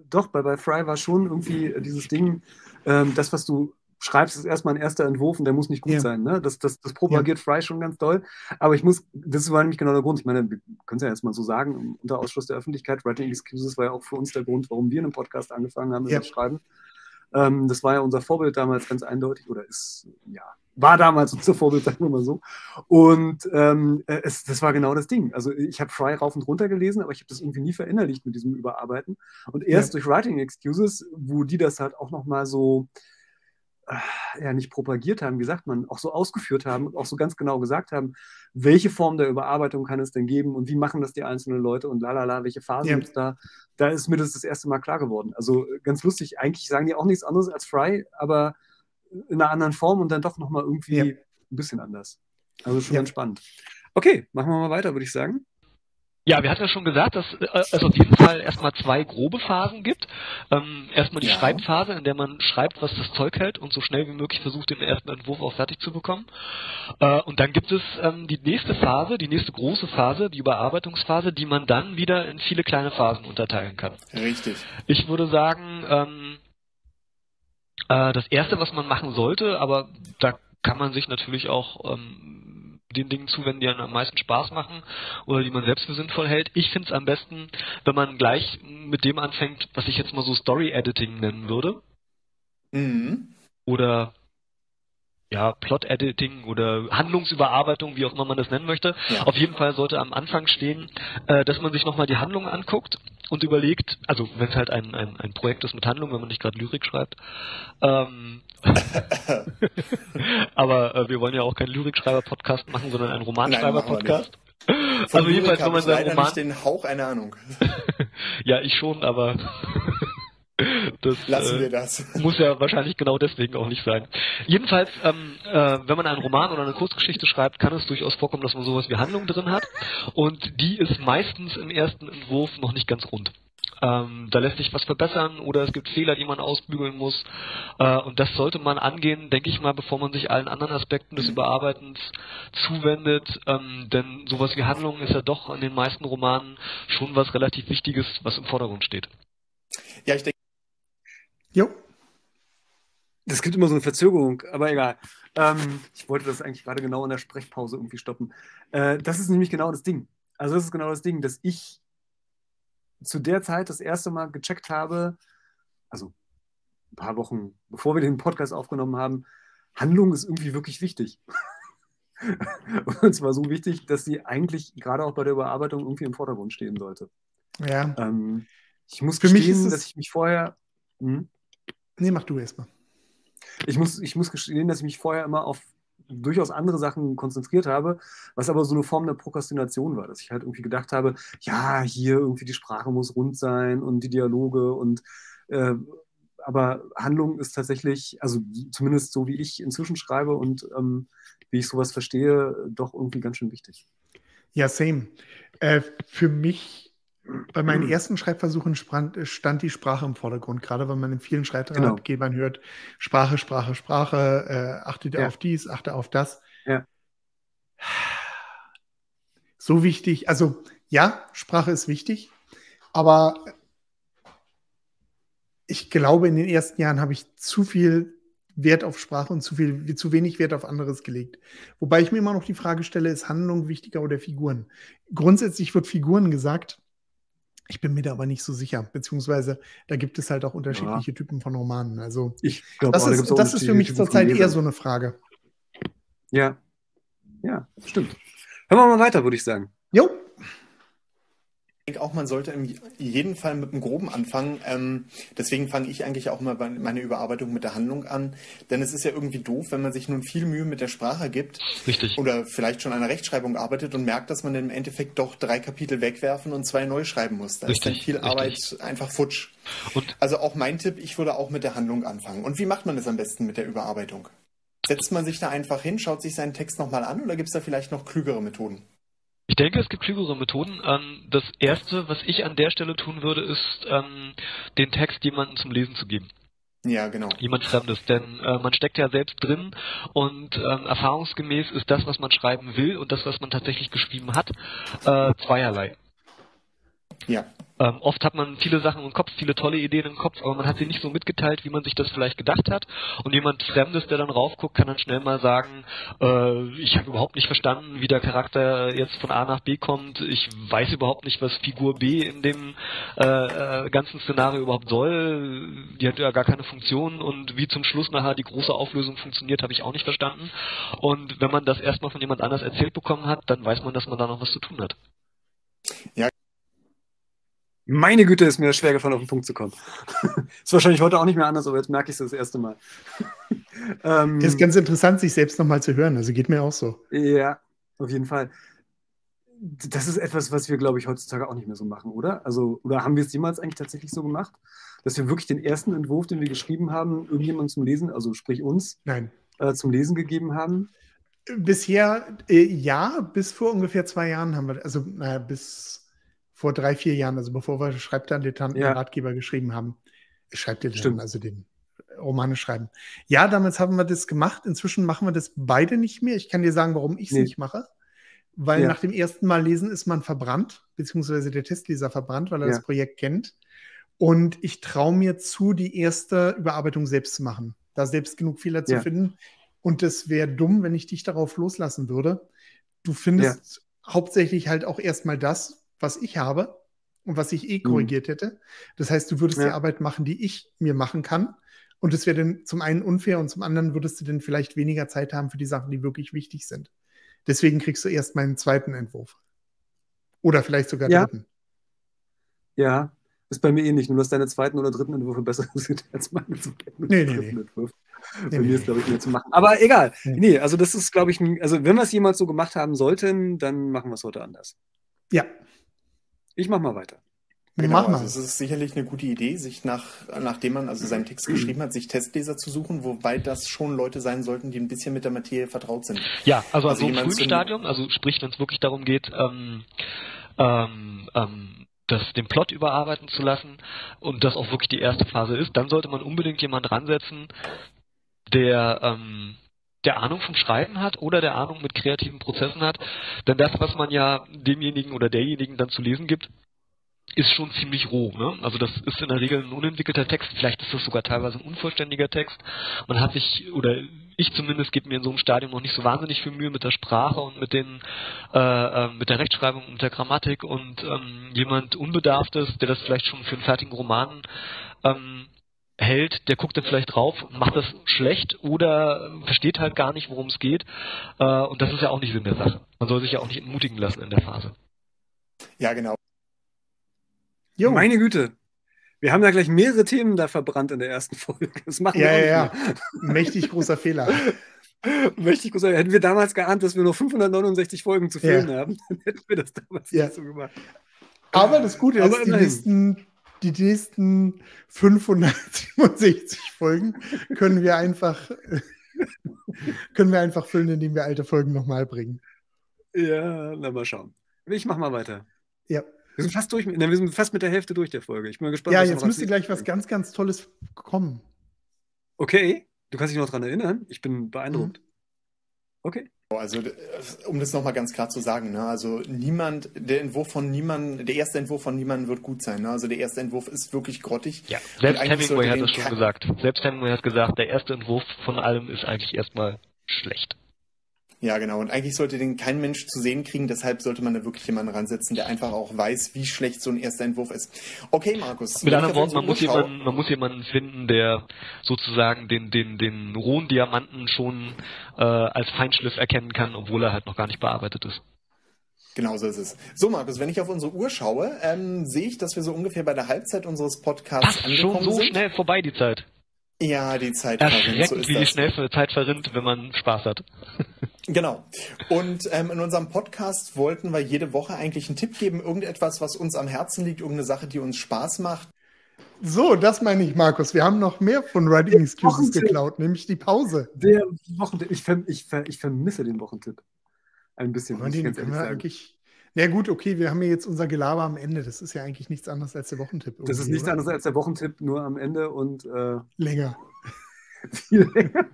doch, bei, bei Fry war schon irgendwie dieses Ding, ähm, das, was du schreibst, ist erstmal ein erster Entwurf und der muss nicht gut ja. sein. Ne? Das, das, das propagiert ja. Fry schon ganz doll. Aber ich muss, das war nämlich genau der Grund. Ich meine, wir können es ja erstmal so sagen, unter Ausschluss der Öffentlichkeit, Writing Excuses war ja auch für uns der Grund, warum wir einen Podcast angefangen haben, ja. das Schreiben. Ähm, das war ja unser Vorbild damals ganz eindeutig, oder ist, ja, war damals unser Vorbild, sagen wir mal so. Und ähm, es, das war genau das Ding. Also ich habe Fry rauf und runter gelesen, aber ich habe das irgendwie nie verinnerlicht mit diesem Überarbeiten. Und erst ja. durch Writing Excuses, wo die das halt auch nochmal so, äh, ja nicht propagiert haben, wie sagt man, auch so ausgeführt haben und auch so ganz genau gesagt haben, welche Form der Überarbeitung kann es denn geben und wie machen das die einzelnen Leute und lalala, welche Phasen ja. gibt es da, da ist mir das das erste Mal klar geworden. Also ganz lustig, eigentlich sagen die auch nichts anderes als Fry, aber in einer anderen Form und dann doch nochmal irgendwie ja. ein bisschen anders. Also schon ja. ganz spannend. Okay, machen wir mal weiter, würde ich sagen. Ja, wir hatten ja schon gesagt, dass äh, es auf jeden Fall erstmal zwei grobe Phasen gibt. Ähm, erstmal die ja. Schreibphase, in der man schreibt, was das Zeug hält und so schnell wie möglich versucht, den ersten Entwurf auch fertig zu bekommen. Äh, und dann gibt es ähm, die nächste Phase, die nächste große Phase, die Überarbeitungsphase, die man dann wieder in viele kleine Phasen unterteilen kann. Richtig. Ich würde sagen, ähm, äh, das erste, was man machen sollte, aber da kann man sich natürlich auch ähm, den Dingen zuwenden, die einem am meisten Spaß machen oder die man selbst für sinnvoll hält. Ich finde es am besten, wenn man gleich mit dem anfängt, was ich jetzt mal so Story Editing nennen würde. Mhm. Oder ja, Plot-Editing oder Handlungsüberarbeitung, wie auch immer man das nennen möchte. Ja. Auf jeden Fall sollte am Anfang stehen, äh, dass man sich nochmal die Handlung anguckt und überlegt, also wenn es halt ein, ein, ein Projekt ist mit Handlung, wenn man nicht gerade Lyrik schreibt. Ähm, aber äh, wir wollen ja auch keinen Lyrikschreiber-Podcast machen, sondern einen Romanschreiber-Podcast. Also jedenfalls, wenn man seinen Roman... nicht den Hauch einer Ahnung. ja, ich schon, aber Das, Lassen wir das. Muss ja wahrscheinlich genau deswegen auch nicht sein. Jedenfalls, ähm, äh, wenn man einen Roman oder eine Kurzgeschichte schreibt, kann es durchaus vorkommen, dass man sowas wie Handlung drin hat. Und die ist meistens im ersten Entwurf noch nicht ganz rund. Ähm, da lässt sich was verbessern oder es gibt Fehler, die man ausbügeln muss. Äh, und das sollte man angehen, denke ich mal, bevor man sich allen anderen Aspekten des Überarbeitens zuwendet. Ähm, denn sowas wie Handlung ist ja doch in den meisten Romanen schon was relativ Wichtiges, was im Vordergrund steht. Ja, ich denke. Jo. Es gibt immer so eine Verzögerung, aber egal. Ähm, ich wollte das eigentlich gerade genau in der Sprechpause irgendwie stoppen. Äh, das ist nämlich genau das Ding. Also das ist genau das Ding, dass ich zu der Zeit das erste Mal gecheckt habe, also ein paar Wochen bevor wir den Podcast aufgenommen haben, Handlung ist irgendwie wirklich wichtig. Und zwar so wichtig, dass sie eigentlich gerade auch bei der Überarbeitung irgendwie im Vordergrund stehen sollte. Ja. Ähm, ich muss Für mich gestehen, dass ich mich vorher. Hm? Nee, mach du erstmal. Ich muss, ich muss gestehen, dass ich mich vorher immer auf durchaus andere Sachen konzentriert habe, was aber so eine Form der Prokrastination war, dass ich halt irgendwie gedacht habe, ja, hier irgendwie die Sprache muss rund sein und die Dialoge und äh, aber Handlung ist tatsächlich, also zumindest so wie ich inzwischen schreibe und ähm, wie ich sowas verstehe, doch irgendwie ganz schön wichtig. Ja, same. Äh, für mich, bei meinen ersten Schreibversuchen stand, die Sprache im Vordergrund, gerade wenn man in vielen Schreibratgebern hört, Sprache, Sprache, Sprache, äh, achtet Ja. auf dies, achte auf das. Ja. So wichtig, also ja, Sprache ist wichtig, aber ich glaube, in den ersten Jahren habe ich zu viel Wert auf Sprache und zu viel, zu wenig Wert auf anderes gelegt. Wobei ich mir immer noch die Frage stelle, ist Handlung wichtiger oder Figuren? Grundsätzlich wird Figuren gesagt. Ich bin mir da aber nicht so sicher, beziehungsweise da gibt es halt auch unterschiedliche Typen von Romanen. Also Ich glaube, das ist, das ist für mich zurzeit eher so eine Frage. Ja, ja, stimmt. Hören wir mal weiter, würde ich sagen. Jo, Ich denke auch, man sollte in jedem Fall mit einem Groben anfangen. Ähm, deswegen fange ich eigentlich auch mal bei- meine Überarbeitung mit der Handlung an. Denn es ist ja irgendwie doof, wenn man sich nun viel Mühe mit der Sprache gibt Richtig. oder vielleicht schon an der Rechtschreibung arbeitet und merkt, dass man im Endeffekt doch drei Kapitel wegwerfen und zwei neu schreiben muss. Da ist dann Richtig, viel richtig. Arbeit einfach futsch. Und Also auch mein Tipp, ich würde auch mit der Handlung anfangen. Und wie macht man das am besten mit der Überarbeitung? Setzt man sich da einfach hin, schaut sich seinen Text nochmal an oder gibt es da vielleicht noch klügere Methoden? Ich denke, es gibt klügere Methoden. Ähm, das erste, was ich an der Stelle tun würde, ist, ähm, den Text jemandem zum Lesen zu geben. Ja, genau. Jemand Fremdes. Denn äh, man steckt ja selbst drin und ähm, erfahrungsgemäß ist das, was man schreiben will und das, was man tatsächlich geschrieben hat, äh, zweierlei. Ja. Ähm, oft hat man viele Sachen im Kopf, viele tolle Ideen im Kopf, aber man hat sie nicht so mitgeteilt, wie man sich das vielleicht gedacht hat. Und jemand Fremdes, der dann raufguckt, kann dann schnell mal sagen, äh, ich habe überhaupt nicht verstanden, wie der Charakter jetzt von A nach B kommt. Ich weiß überhaupt nicht, was Figur B in dem äh, äh, ganzen Szenario überhaupt soll. Die hat ja gar keine Funktion und wie zum Schluss nachher die große Auflösung funktioniert, habe ich auch nicht verstanden. Und wenn man das erstmal von jemand anders erzählt bekommen hat, dann weiß man, dass man da noch was zu tun hat. Meine Güte, ist mir schwer gefallen, auf den Punkt zu kommen. ist wahrscheinlich heute auch nicht mehr anders, aber jetzt merke ich es das erste Mal. ähm, ist ganz interessant, sich selbst nochmal zu hören. Also geht mir auch so. ja, auf jeden Fall. Das ist etwas, was wir, glaube ich, heutzutage auch nicht mehr so machen, oder? Also, oder haben wir es jemals eigentlich tatsächlich so gemacht, dass wir wirklich den ersten Entwurf, den wir geschrieben haben, irgendjemand zum Lesen, also sprich uns, Nein. äh, zum Lesen gegeben haben? Bisher, äh, ja, bis vor ungefähr zwei Jahren haben wir, also naja, bis vor drei, vier Jahren, also bevor wir Schreibdilettanten Ja. Ratgeber geschrieben haben. Schreibdilettanten, Stimmt. also den Romane schreiben. Ja, damals haben wir das gemacht. Inzwischen machen wir das beide nicht mehr. Ich kann dir sagen, warum ich es Nee. nicht mache. Weil Ja. nach dem ersten Mal lesen ist man verbrannt, beziehungsweise der Testleser verbrannt, weil er Ja. das Projekt kennt. Und ich traue mir zu, die erste Überarbeitung selbst zu machen. Da selbst genug Fehler zu finden. Und es wäre dumm, wenn ich dich darauf loslassen würde. Du findest hauptsächlich halt auch erstmal das, was ich habe und was ich eh korrigiert hätte. Das heißt, du würdest die Mhm. Ja. Arbeit machen, die ich mir machen kann. Und es wäre dann zum einen unfair und zum anderen würdest du dann vielleicht weniger Zeit haben für die Sachen, die wirklich wichtig sind. Deswegen kriegst du erst meinen zweiten Entwurf. Oder vielleicht sogar Ja. dritten. Ja, ist bei mir ähnlich. Nur dass deine zweiten oder dritten Entwürfe besser sind als meine zweiten Nee, nee, dritten nee. Entwürfe. Bei mir ist, glaube ich, mehr zu machen. Aber egal. Nee. Nee, also das ist, glaube ich, ein, also wenn wir es jemals so gemacht haben sollten, dann machen wir es heute anders. Ja, Ich mache mal weiter. Genau, Mach mal. Also es ist sicherlich eine gute Idee, sich nach, nachdem man also seinen Text geschrieben hat, sich Testleser zu suchen, wobei das schon Leute sein sollten, die ein bisschen mit der Materie vertraut sind. Ja, also, also, also im frühen Stadium, also sprich, wenn es wirklich darum geht, ähm, ähm, ähm, das, den Plot überarbeiten zu lassen und das auch wirklich die erste Phase ist, dann sollte man unbedingt jemanden ransetzen, der ähm, der Ahnung vom Schreiben hat oder der Ahnung mit kreativen Prozessen hat. Denn das, was man ja demjenigen oder derjenigen dann zu lesen gibt, ist schon ziemlich roh. Ne? Also das ist in der Regel ein unentwickelter Text, vielleicht ist das sogar teilweise ein unvollständiger Text. Man hat sich, oder ich zumindest gebe mir in so einem Stadium noch nicht so wahnsinnig viel Mühe mit der Sprache und mit den äh, äh, mit der Rechtschreibung und der Grammatik und ähm, jemand Unbedarftes, der das vielleicht schon für einen fertigen Roman ähm, hält, der guckt dann vielleicht drauf, macht das schlecht oder versteht halt gar nicht, worum es geht. Äh, und das ist ja auch nicht Sinn der Sache. Man soll sich ja auch nicht entmutigen lassen in der Phase. Ja, genau. Jo. Meine Güte. Wir haben ja gleich mehrere Themen da verbrannt in der ersten Folge. Das machen ja, wir ja, ja. Mächtig großer Fehler. Mächtig großer Hätten wir damals geahnt, dass wir noch 569 Folgen zu fehlen ja. haben, dann hätten wir das damals ja. nicht so gemacht. Aber das Gute ist, die nächsten, die nächsten 567 Folgen können wir einfach, können wir einfach füllen, indem wir alte Folgen nochmal bringen. Ja, na mal schauen. Ich mach mal weiter. Ja. Wir sind fast durch, wir sind fast mit der Hälfte durch der Folge. Ich bin mal gespannt. Ja, jetzt müsste gleich was ganz, ganz Tolles kommen. Okay, du kannst dich noch daran erinnern. Ich bin beeindruckt. Mhm. Okay. Also, um das nochmal ganz klar zu sagen, ne, also niemand, der Entwurf von niemandem, der erste Entwurf von niemandem wird gut sein. Ne? Also der erste Entwurf ist wirklich grottig. Ja, selbst Hemingway hat das schon gesagt. Selbst Hemingway hat gesagt, der erste Entwurf von allem ist eigentlich erstmal schlecht. Ja, genau. Und eigentlich sollte den kein Mensch zu sehen kriegen. Deshalb sollte man da wirklich jemanden ransetzen, der einfach auch weiß, wie schlecht so ein erster Entwurf ist. Okay, Markus. Mit anderen Worten, man muss, jemanden, man muss jemanden finden, der sozusagen den, den, den rohen Diamanten schon äh, als Feinschliff erkennen kann, obwohl er halt noch gar nicht bearbeitet ist. Genau so ist es. So, Markus, wenn ich auf unsere Uhr schaue, ähm, sehe ich, dass wir so ungefähr bei der Halbzeit unseres Podcasts Ach, angekommen schon so sind. schnell vorbei die Zeit. Ja, die Zeit verrinnt. So ist wie das. die schnell Zeit verrinnt, wenn man Spaß hat. Genau. Und ähm, in unserem Podcast wollten wir jede Woche eigentlich einen Tipp geben, irgendetwas, was uns am Herzen liegt, irgendeine Sache, die uns Spaß macht. So, das meine ich, Markus. Wir haben noch mehr von Writing Excuses geklaut, nämlich die Pause. Der Wochentipp. Ich, verm ich, ver ich vermisse den Wochentipp. Ein bisschen. muss ich ganz ehrlich sagen. Eigentlich na gut, okay, wir haben ja jetzt unser Gelaber am Ende. Das ist ja eigentlich nichts anderes als der Wochentipp. Das ist nichts oder? anderes als der Wochentipp, nur am Ende und äh, länger. viel länger.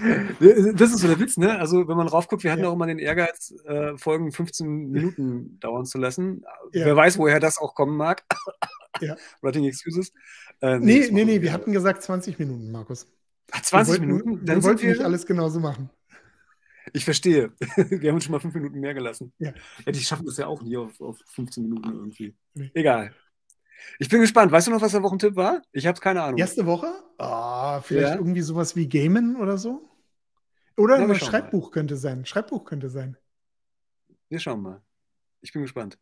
Das ist so der Witz, ne? Also, wenn man raufguckt, wir hatten ja. auch immer den Ehrgeiz, äh, Folgen 15 Minuten dauern zu lassen. Ja. Wer weiß, woher das auch kommen mag. Ja. Writing Excuses. Äh, nee, nee, nee, wir hatten gesagt 20 Minuten, Markus. Ach, 20 wollten, Minuten? Dann wir wollten nicht alles genauso machen. Ich verstehe. Wir haben uns schon mal fünf Minuten mehr gelassen. Ja. ja die schaffen das ja auch nie auf, auf 15 Minuten irgendwie. Nee. Egal. Ich bin gespannt. Weißt du noch, was der Wochentipp war? Ich habe keine Ahnung. Erste Woche? Ah, vielleicht ja. irgendwie sowas wie Gamen oder so? Oder ein Schreibbuch mal. könnte sein. Schreibbuch könnte sein. Wir schauen mal. Ich bin gespannt.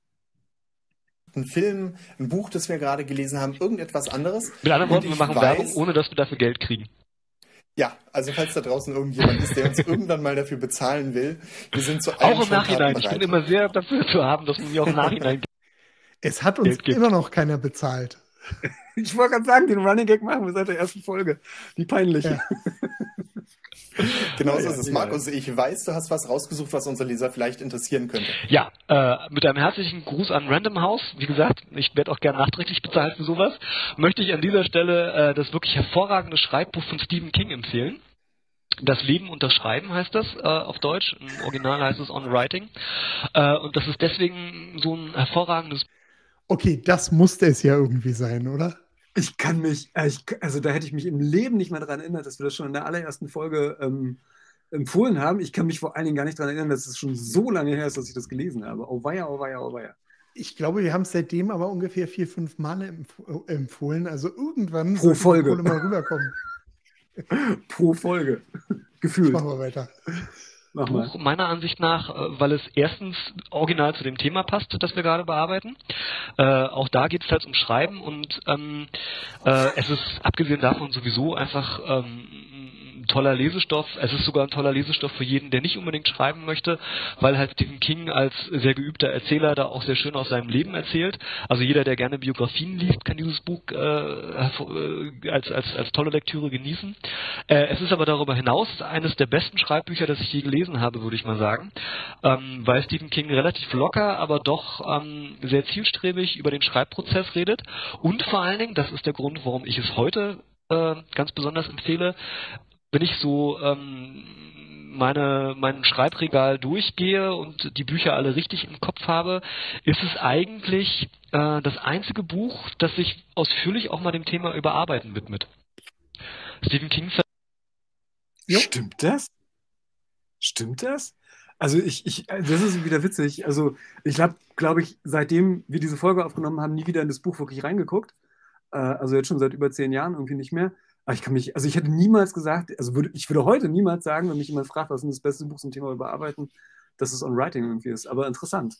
Ein Film, ein Buch, das wir gerade gelesen haben, irgendetwas anderes. Mit anderen Worten, wir machen weiß, Werbung, ohne dass wir dafür Geld kriegen. Ja, also falls da draußen irgendjemand ist, der uns irgendwann mal dafür bezahlen will, wir sind zu allem Auch im Nachhinein. Ich bin immer sehr dafür zu haben, dass man mir auch im Nachhinein Es hat uns immer noch keiner bezahlt. Ich wollte gerade sagen, den Running Gag machen wir seit der ersten Folge. Wie peinlich. Ja. Genau so ist es. Markus, ich weiß, du hast was rausgesucht, was unsere Leser vielleicht interessieren könnte. Ja, äh, mit einem herzlichen Gruß an Random House. Wie gesagt, ich werde auch gern nachträglich bezahlt für sowas. Möchte ich an dieser Stelle äh, das wirklich hervorragende Schreibbuch von Stephen King empfehlen. Das Leben und das Schreiben heißt das äh, auf Deutsch. Im Original heißt es On Writing. Äh, und das ist deswegen so ein hervorragendes. Okay, das musste es ja irgendwie sein, oder? Ich kann mich, äh, ich, also da hätte ich mich im Leben nicht mehr daran erinnert, dass wir das schon in der allerersten Folge ähm, empfohlen haben. Ich kann mich vor allen Dingen gar nicht daran erinnern, dass es schon so lange her ist, dass ich das gelesen habe. Oh weia, oh weia, oh weia. Ich glaube, wir haben es seitdem aber ungefähr vier, fünf Male empf äh, empfohlen. Also irgendwann pro Folge mal rüberkommen. pro Folge. Gefühlt. Machen wir weiter. Buch meiner Ansicht nach, äh, weil es erstens original zu dem Thema passt, das wir gerade bearbeiten. Äh, auch da geht es halt um Schreiben und ähm, äh, es ist abgesehen davon sowieso einfach ähm, ein toller Lesestoff. Es ist sogar ein toller Lesestoff für jeden, der nicht unbedingt schreiben möchte, weil halt Stephen King als sehr geübter Erzähler da auch sehr schön aus seinem Leben erzählt. Also jeder, der gerne Biografien liest, kann dieses Buch äh, äh als, als, als tolle Lektüre genießen. Äh, es ist aber darüber hinaus eines der besten Schreibbücher, das ich je gelesen habe, würde ich mal sagen, ähm, weil Stephen King relativ locker, aber doch ähm, sehr zielstrebig über den Schreibprozess redet und vor allen Dingen, das ist der Grund, warum ich es heute äh, ganz besonders empfehle, wenn ich so ähm, meine, mein Schreibregal durchgehe und die Bücher alle richtig im Kopf habe, ist es eigentlich äh, das einzige Buch, das sich ausführlich auch mal dem Thema Überarbeiten widmet. Stephen King. Stimmt das? Stimmt das? Also ich, ich, das ist wieder witzig. Also ich habe, glaube ich, seitdem wir diese Folge aufgenommen haben, nie wieder in das Buch wirklich reingeguckt. Äh, also jetzt schon seit über zehn Jahren irgendwie nicht mehr. Aber ich kann mich, also ich hätte niemals gesagt, also würde, ich würde heute niemals sagen, wenn mich jemand fragt, was ist das beste Buch zum Thema Überarbeiten, dass es On Writing irgendwie ist. Aber interessant.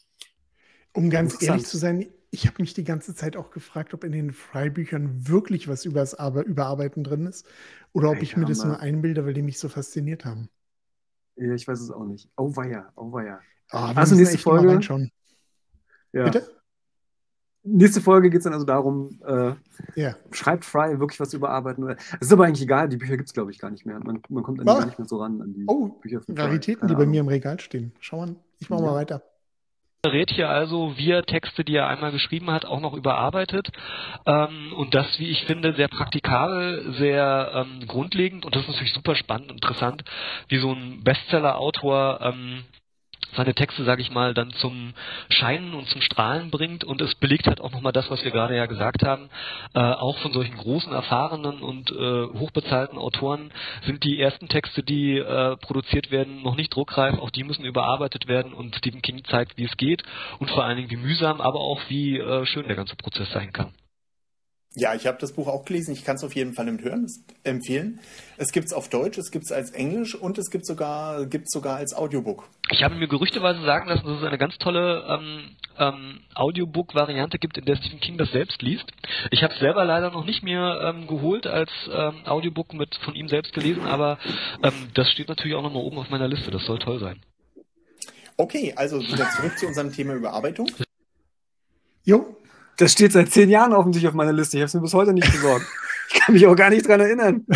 Um ganz ehrlich zu sein, ich habe mich die ganze Zeit auch gefragt, ob in den Freibüchern wirklich was über das Überarbeiten drin ist oder ob ich mir das nur einbilde, weil die mich so fasziniert haben. Ja, ich weiß es auch nicht. Oh weia, oh weia. Oh, also nächste Folge. Ja. Bitte? Nächste Folge geht es dann also darum, äh, yeah. schreibt Fry wirklich was überarbeiten. Es ist aber eigentlich egal, die Bücher gibt es, glaube ich, gar nicht mehr. Man, man kommt an die gar nicht mehr so ran, an die oh, Bücher von Raritäten, die bei mir im Regal stehen. Schau mal, ich mache ja. mal weiter rät hier also, wie er Texte, die er einmal geschrieben hat, auch noch überarbeitet. Ähm, und das, wie ich finde, sehr praktikabel, sehr ähm, grundlegend und das ist natürlich super spannend und interessant, wie so ein Bestseller-Autor ähm, seine Texte, sage ich mal, dann zum Scheinen und zum Strahlen bringt und es belegt hat auch nochmal das, was wir gerade ja gesagt haben, äh, auch von solchen großen, erfahrenen und äh, hochbezahlten Autoren sind die ersten Texte, die äh, produziert werden, noch nicht druckreif, auch die müssen überarbeitet werden und Stephen King zeigt, wie es geht und vor allen Dingen wie mühsam, aber auch wie äh, schön der ganze Prozess sein kann. Ja, ich habe das Buch auch gelesen. Ich kann es auf jeden Fall empfehlen. Es gibt es auf Deutsch, es gibt es als Englisch und es gibt sogar gibt's sogar als Audiobook. Ich habe mir gerüchteweise sagen lassen, dass es eine ganz tolle ähm, ähm, Audiobook-Variante gibt, in der Stephen King das selbst liest. Ich habe es selber leider noch nicht mehr ähm, geholt als ähm, Audiobook mit von ihm selbst gelesen, aber ähm, das steht natürlich auch nochmal oben auf meiner Liste. Das soll toll sein. Okay, also wieder zurück zu unserem Thema Überarbeitung. Jo, das steht seit zehn Jahren offensichtlich auf meiner Liste. Ich habe es mir bis heute nicht besorgt. ich kann mich auch gar nicht dran erinnern.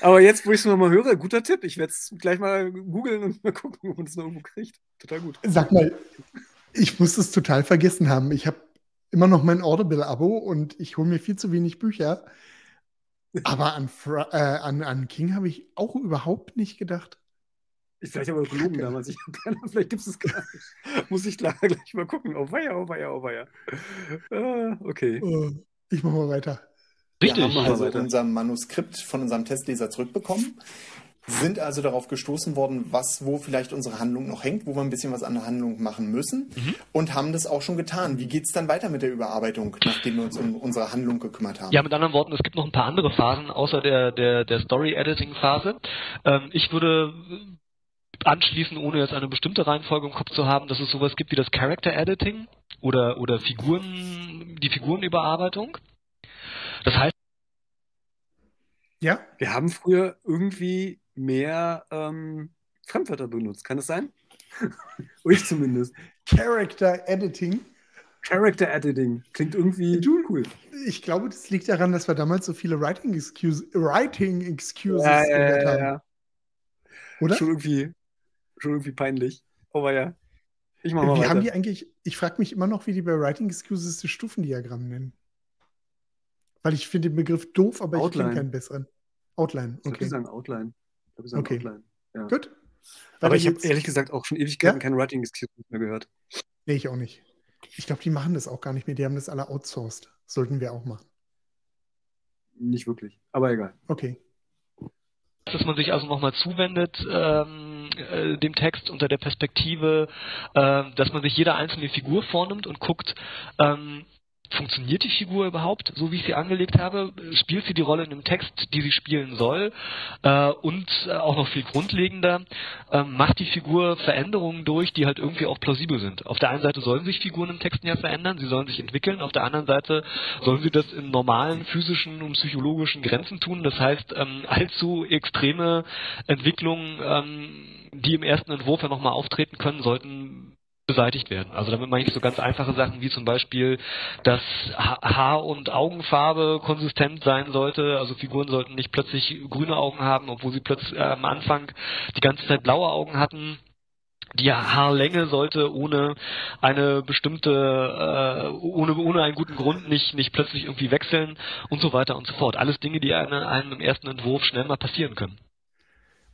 Aber jetzt, wo ich es mal höre, guter Tipp. Ich werde es gleich mal googeln und mal gucken, ob man es noch irgendwo kriegt. Total gut. Sag mal, ich muss es total vergessen haben. Ich habe immer noch mein Audible-Abo und ich hole mir viel zu wenig Bücher. Aber an, Fra äh, an, an King habe ich auch überhaupt nicht gedacht. Ich vielleicht aber gelogen damals. Ich, vielleicht gibt es es gar nicht. Muss ich klar gleich mal gucken. Oh weia, oh weia, oh weia. Uh, okay. Uh, ich mache mal weiter. Richtig. Wir haben also weiter. unser Manuskript von unserem Testleser zurückbekommen. Sind also darauf gestoßen worden, was, wo vielleicht unsere Handlung noch hängt, wo wir ein bisschen was an der Handlung machen müssen mhm. und haben das auch schon getan. Wie geht es dann weiter mit der Überarbeitung, nachdem wir uns um unsere Handlung gekümmert haben? Ja, mit anderen Worten, es gibt noch ein paar andere Phasen außer der, der, der Story-Editing-Phase. Ähm, ich würde anschließen, ohne jetzt eine bestimmte Reihenfolge im Kopf zu haben, dass es sowas gibt wie das Character Editing oder, oder Figuren, die Figurenüberarbeitung. Das heißt. Ja, wir haben früher irgendwie mehr ähm, Fremdwörter benutzt. Kann es sein? ich zumindest. Character Editing. Character Editing. Klingt irgendwie du, cool. Ich glaube, das liegt daran, dass wir damals so viele Writing Excuses, Writing Excuses ja, ja, gehört haben. Ja, Oder? Schon irgendwie schon irgendwie peinlich. Aber ja. Ich mach mal Wie weiter. haben die eigentlich, ich frage mich immer noch, wie die bei Writing Excuses das Stufendiagramm nennen. Weil ich finde den Begriff doof, aber Outline. ich kenne keinen besseren. Outline, okay. Ich sagen Outline. Ich sagen okay. Outline. Ja. Gut. aber ich habe ehrlich gesagt auch schon Ewigkeiten ja? kein Writing Excuses mehr gehört. Nee, ich auch nicht. Ich glaube, die machen das auch gar nicht mehr. Die haben das alle outsourced. Sollten wir auch machen. Nicht wirklich, aber egal. Okay. Dass man sich also nochmal zuwendet, ähm, äh, dem Text unter der Perspektive, äh, dass man sich jede einzelne Figur vornimmt und guckt, ähm, funktioniert die Figur überhaupt, so wie ich sie angelegt habe? Spielt sie die Rolle in dem Text, die sie spielen soll? Äh, und äh, auch noch viel grundlegender, äh, macht die Figur Veränderungen durch, die halt irgendwie auch plausibel sind. Auf der einen Seite sollen sich Figuren im Texten ja verändern, sie sollen sich entwickeln, auf der anderen Seite sollen sie das in normalen physischen und psychologischen Grenzen tun. Das heißt, ähm, allzu extreme Entwicklungen, ähm, die im ersten Entwurf ja nochmal auftreten können, sollten beseitigt werden. Also damit meine ich so ganz einfache Sachen wie zum Beispiel, dass Haar- und Augenfarbe konsistent sein sollte. Also Figuren sollten nicht plötzlich grüne Augen haben, obwohl sie plötzlich äh, am Anfang die ganze Zeit blaue Augen hatten. Die Haarlänge sollte ohne eine bestimmte, äh, ohne, ohne einen guten Grund nicht, nicht plötzlich irgendwie wechseln und so weiter und so fort. Alles Dinge, die einem, einem im ersten Entwurf schnell mal passieren können.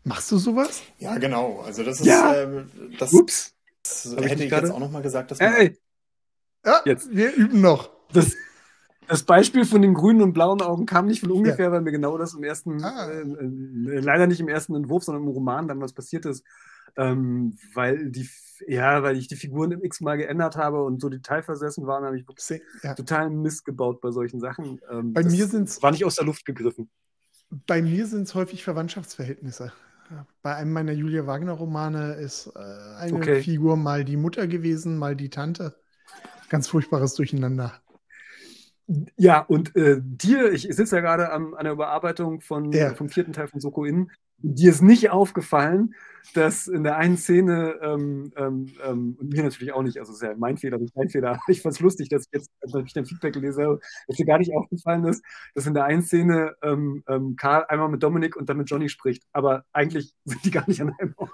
Machst du sowas? Ja, genau. Also das ist ja. äh, das, Ups. Das hätte ich, jetzt auch nochmal gesagt, dass. Ey, ja, jetzt. wir üben noch. Das, das Beispiel von den grünen und blauen Augen kam nicht von ungefähr, ja. weil mir genau das im ersten, ah. äh, äh, leider nicht im ersten Entwurf, sondern im Roman dann was passiert ist. Ähm, weil die, ja, weil ich die Figuren x-mal geändert habe und so detailversessen waren, habe ich wirklich ja. total Mist gebaut bei solchen Sachen. Ähm, bei mir sind es. War nicht aus der Luft gegriffen. Bei mir sind es häufig Verwandtschaftsverhältnisse. Bei einem meiner Julia Wagner-Romane ist äh, eine okay. Figur mal die Mutter gewesen, mal die Tante. Ganz furchtbares Durcheinander. Ja, und äh, dir, ich sitze ja gerade an, an der Überarbeitung von, ja. vom vierten Teil von Soko In, dir ist nicht aufgefallen, dass in der einen Szene, ähm, ähm, ähm, und mir natürlich auch nicht, also es ist ja mein Fehler, nicht mein Fehler, ich fand es lustig, dass ich jetzt, als ich dein Feedback gelesen habe, dass dir gar nicht aufgefallen ist, dass in der einen Szene ähm, ähm, Karl einmal mit Dominik und dann mit Johnny spricht, aber eigentlich sind die gar nicht an einem Ort.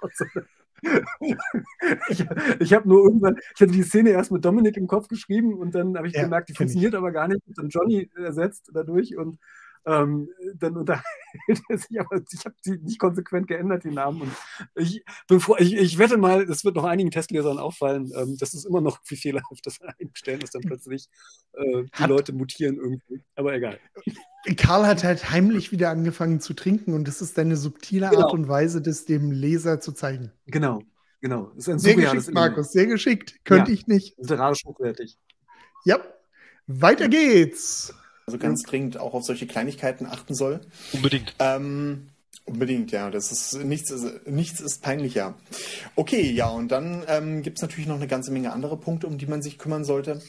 ich ich habe nur irgendwann, ich hatte die Szene erst mit Dominik im Kopf geschrieben und dann habe ich ja, gemerkt, die funktioniert ich. aber gar nicht und dann Johnny ersetzt dadurch und ähm, dann unterhält er sich, aber ich habe die nicht konsequent geändert, die Namen. Und ich, bevor, ich, ich wette mal, es wird noch einigen Testlesern auffallen, ähm, dass es immer noch wie fehlerhaft das einstellen, dass dann plötzlich äh, die hat, Leute mutieren irgendwie. Aber egal. Karl hat halt heimlich wieder angefangen zu trinken und das ist eine subtile genau. Art und Weise, das dem Leser zu zeigen. Genau, genau. Das ist ein sehr geschickt, Markus, sehr geschickt. Könnte ja, ich nicht. Literarisch hochwertig. Ja, weiter geht's also ganz ja. dringend auch auf solche Kleinigkeiten achten soll. Unbedingt. Ähm, unbedingt, ja. Das ist nichts, ist, nichts ist peinlicher. Okay, ja, und dann ähm, gibt es natürlich noch eine ganze Menge andere Punkte, um die man sich kümmern sollte.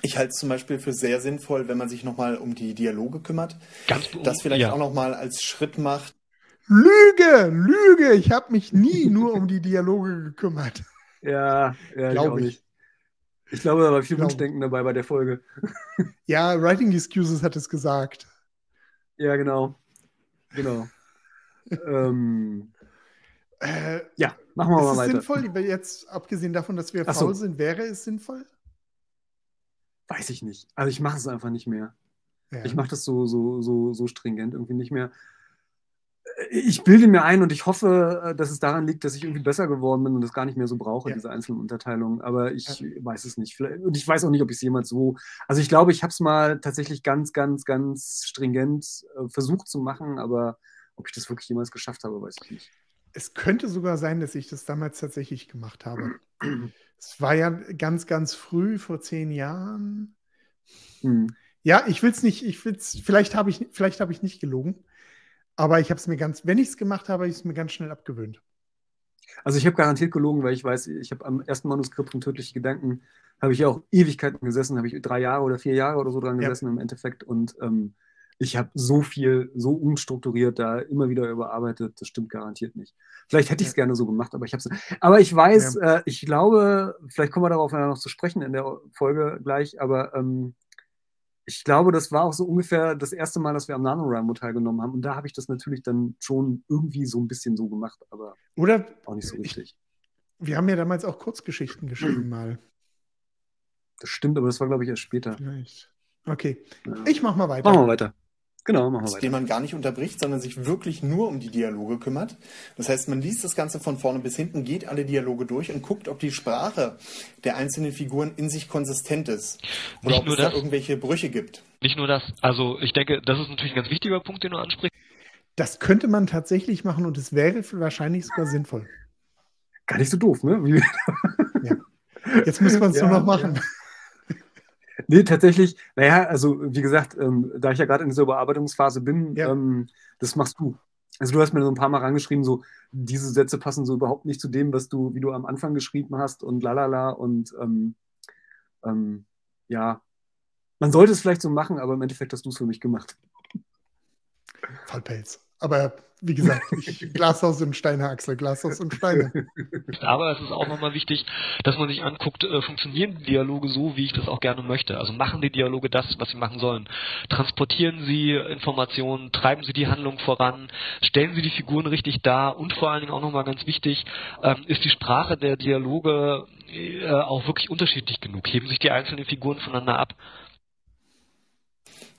Ich halte es zum Beispiel für sehr sinnvoll, wenn man sich nochmal um die Dialoge kümmert. Ganz das vielleicht ja. auch nochmal als Schritt macht. Lüge, Lüge! Ich habe mich nie nur um die Dialoge gekümmert. Ja, ja glaube ich. Ich glaube, da war viel Wunschdenken dabei bei der Folge. Ja, Writing Excuses hat es gesagt. Ja, genau. Genau. ähm, äh, ja, machen wir mal weiter. Ist es sinnvoll, jetzt abgesehen davon, dass wir faul so. sind, wäre es sinnvoll? Weiß ich nicht. Also ich mache es einfach nicht mehr. Ja. Ich mache das so, so, so, so stringent irgendwie nicht mehr ich bilde mir ein und ich hoffe, äh, dass es daran liegt, dass ich irgendwie besser geworden bin und das gar nicht mehr so brauche, ja. diese einzelnen Unterteilungen. Aber ich ja. weiß es nicht. Und ich weiß auch nicht, ob ich es jemals so. Also ich glaube, ich habe es mal tatsächlich ganz, ganz, ganz stringent äh, versucht zu machen, aber ob ich das wirklich jemals geschafft habe, weiß ich nicht. Es könnte sogar sein, dass ich das damals tatsächlich gemacht habe. es war ja ganz, ganz früh, vor zehn Jahren. Hm. Ja, ich will es nicht, ich will es, vielleicht habe ich, vielleicht habe ich nicht gelogen. Aber ich habe es mir ganz, wenn ich es gemacht habe, habe ich es mir ganz schnell abgewöhnt. Also ich habe garantiert gelogen, weil ich weiß, ich habe am ersten Manuskript von Tödliche Gedanken, habe ich ja auch Ewigkeiten gesessen, habe ich drei Jahre oder vier Jahre oder so dran gesessen ja. im Endeffekt und ähm, ich habe so viel, so unstrukturiert da immer wieder überarbeitet, das stimmt garantiert nicht. Vielleicht hätte ich es ja. gerne so gemacht, aber ich habe es. Aber ich weiß, ja. äh, ich glaube, vielleicht kommen wir darauf noch zu sprechen in der Folge gleich, aber ähm, ich glaube, das war auch so ungefähr das erste Mal, dass wir am NaNoWriMo teilgenommen haben. Und da habe ich das natürlich dann schon irgendwie so ein bisschen so gemacht, aber Oder auch nicht so richtig. Ich, wir haben ja damals auch Kurzgeschichten geschrieben mal. Das stimmt, aber das war, glaube ich, erst später. Vielleicht. Okay, ja. ich mach mal weiter. Machen wir weiter. Genau, machen wir weiter. Den man gar nicht unterbricht, sondern sich wirklich nur um die Dialoge kümmert. Das heißt, man liest das Ganze von vorne bis hinten, geht alle Dialoge durch und guckt, ob die Sprache der einzelnen Figuren in sich konsistent ist. Oder nicht ob es das. da irgendwelche Brüche gibt. Nicht nur das. Also ich denke, das ist natürlich ein ganz wichtiger Punkt, den du ansprichst. Das könnte man tatsächlich machen und es wäre wahrscheinlich sogar sinnvoll. Gar nicht so doof, ne? ja. Jetzt müssen wir es ja, nur noch machen. Ja. Nee, tatsächlich, naja, also wie gesagt, ähm, da ich ja gerade in dieser Überarbeitungsphase bin, ja. ähm, das machst du. Also du hast mir so ein paar Mal rangeschrieben, so diese Sätze passen so überhaupt nicht zu dem, was du, wie du am Anfang geschrieben hast und lalala und ähm, ähm, ja, man sollte es vielleicht so machen, aber im Endeffekt hast du es für mich gemacht. Fallpelz. Aber wie gesagt, ich, Glashaus und Steine, Axel, Glashaus und Steine. Aber es ist auch nochmal wichtig, dass man sich anguckt, äh, funktionieren die Dialoge so, wie ich das auch gerne möchte. Also machen die Dialoge das, was sie machen sollen. Transportieren sie Informationen, treiben sie die Handlung voran, stellen sie die Figuren richtig dar und vor allen Dingen auch nochmal ganz wichtig, ähm, ist die Sprache der Dialoge äh, auch wirklich unterschiedlich genug? Heben sich die einzelnen Figuren voneinander ab?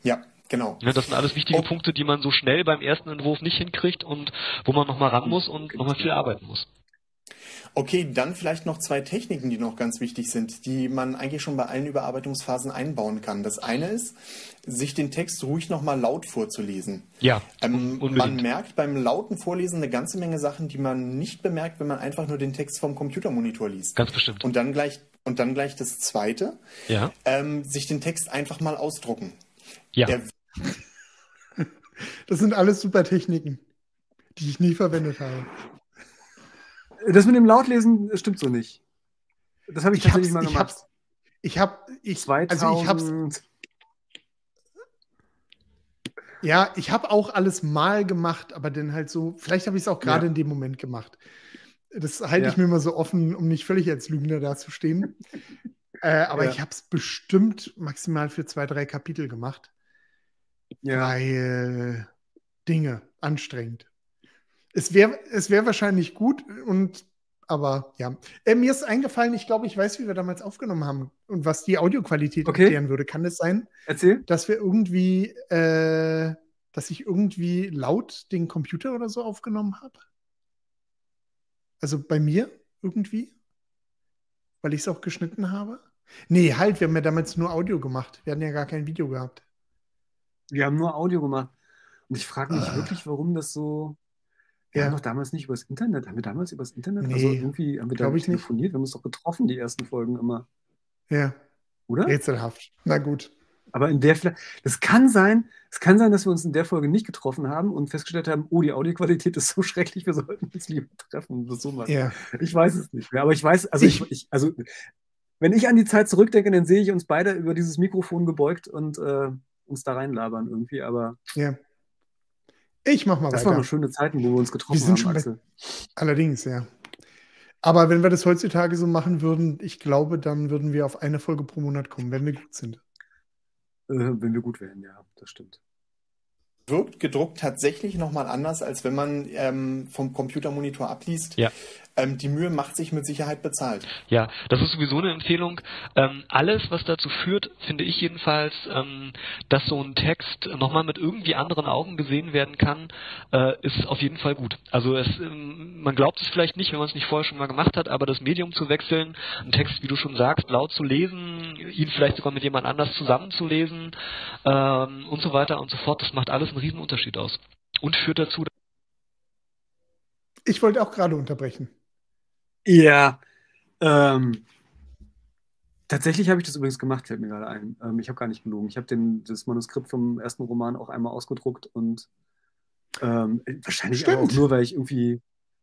Ja, Genau. Ja, das sind alles wichtige oh. Punkte, die man so schnell beim ersten Entwurf nicht hinkriegt und wo man nochmal ran muss und nochmal viel arbeiten muss. Okay, dann vielleicht noch zwei Techniken, die noch ganz wichtig sind, die man eigentlich schon bei allen Überarbeitungsphasen einbauen kann. Das eine ist, sich den Text ruhig nochmal laut vorzulesen. Ja. Ähm, man merkt beim lauten Vorlesen eine ganze Menge Sachen, die man nicht bemerkt, wenn man einfach nur den Text vom Computermonitor liest. Ganz bestimmt. Und dann gleich, und dann gleich das zweite, ja. ähm, sich den Text einfach mal ausdrucken. Ja. Der das sind alles super Techniken, die ich nie verwendet habe. Das mit dem Lautlesen stimmt so nicht. Das habe ich, ich tatsächlich mal gemacht. Ich habe, ich, hab, ich, also ich habe ja, ich habe auch alles mal gemacht, aber dann halt so, vielleicht habe ich es auch gerade ja. in dem Moment gemacht. Das halte ja. ich mir immer so offen, um nicht völlig als Lügner dazustehen. äh, aber ja. ich habe es bestimmt maximal für zwei, drei Kapitel gemacht. Weil Dinge anstrengend. Es wäre es wär wahrscheinlich gut und aber ja. Äh, mir ist eingefallen, ich glaube, ich weiß, wie wir damals aufgenommen haben und was die Audioqualität okay. erklären würde. Kann es sein, Erzähl. dass wir irgendwie, äh, dass ich irgendwie laut den Computer oder so aufgenommen habe? Also bei mir irgendwie? Weil ich es auch geschnitten habe? Nee, halt, wir haben ja damals nur Audio gemacht. Wir hatten ja gar kein Video gehabt. Wir haben nur Audio gemacht. Und ich frage mich ah. wirklich, warum das so. Wir ja. haben doch damals nicht übers Internet. Haben wir damals übers Internet? Nee, also irgendwie haben wir da telefoniert. Nicht. Wir haben uns doch getroffen, die ersten Folgen immer. Ja. Oder? Rätselhaft. Na gut. Aber in der das kann sein, es kann sein, dass wir uns in der Folge nicht getroffen haben und festgestellt haben, oh, die Audioqualität ist so schrecklich, wir sollten uns lieber treffen und so machen. Ja. Ich weiß es nicht mehr, aber ich weiß, also ich, ich, also wenn ich an die Zeit zurückdenke, dann sehe ich uns beide über dieses Mikrofon gebeugt und äh, uns da reinlabern irgendwie, aber. Ja. Ich mach mal das weiter. Das waren noch schöne Zeiten, wo wir uns getroffen wir sind haben, schon Allerdings, ja. Aber wenn wir das heutzutage so machen würden, ich glaube, dann würden wir auf eine Folge pro Monat kommen, wenn wir gut sind. Äh, wenn wir gut wären, ja, das stimmt wirkt gedruckt tatsächlich nochmal anders, als wenn man ähm, vom Computermonitor abliest. Ja. Ähm, die Mühe macht sich mit Sicherheit bezahlt. Ja, das ist sowieso eine Empfehlung. Ähm, alles, was dazu führt, finde ich jedenfalls, ähm, dass so ein Text nochmal mit irgendwie anderen Augen gesehen werden kann, äh, ist auf jeden Fall gut. Also es, ähm, man glaubt es vielleicht nicht, wenn man es nicht vorher schon mal gemacht hat, aber das Medium zu wechseln, einen Text, wie du schon sagst, laut zu lesen, ihn vielleicht sogar mit jemand anders zusammenzulesen ähm, und so weiter und so fort, das macht alles einen riesen Unterschied aus. Und führt dazu. Ich wollte auch gerade unterbrechen. Ja. Ähm, tatsächlich habe ich das übrigens gemacht, fällt mir gerade ein. Ähm, ich habe gar nicht gelogen. Ich habe das Manuskript vom ersten Roman auch einmal ausgedruckt und ähm, wahrscheinlich auch nur, weil ich irgendwie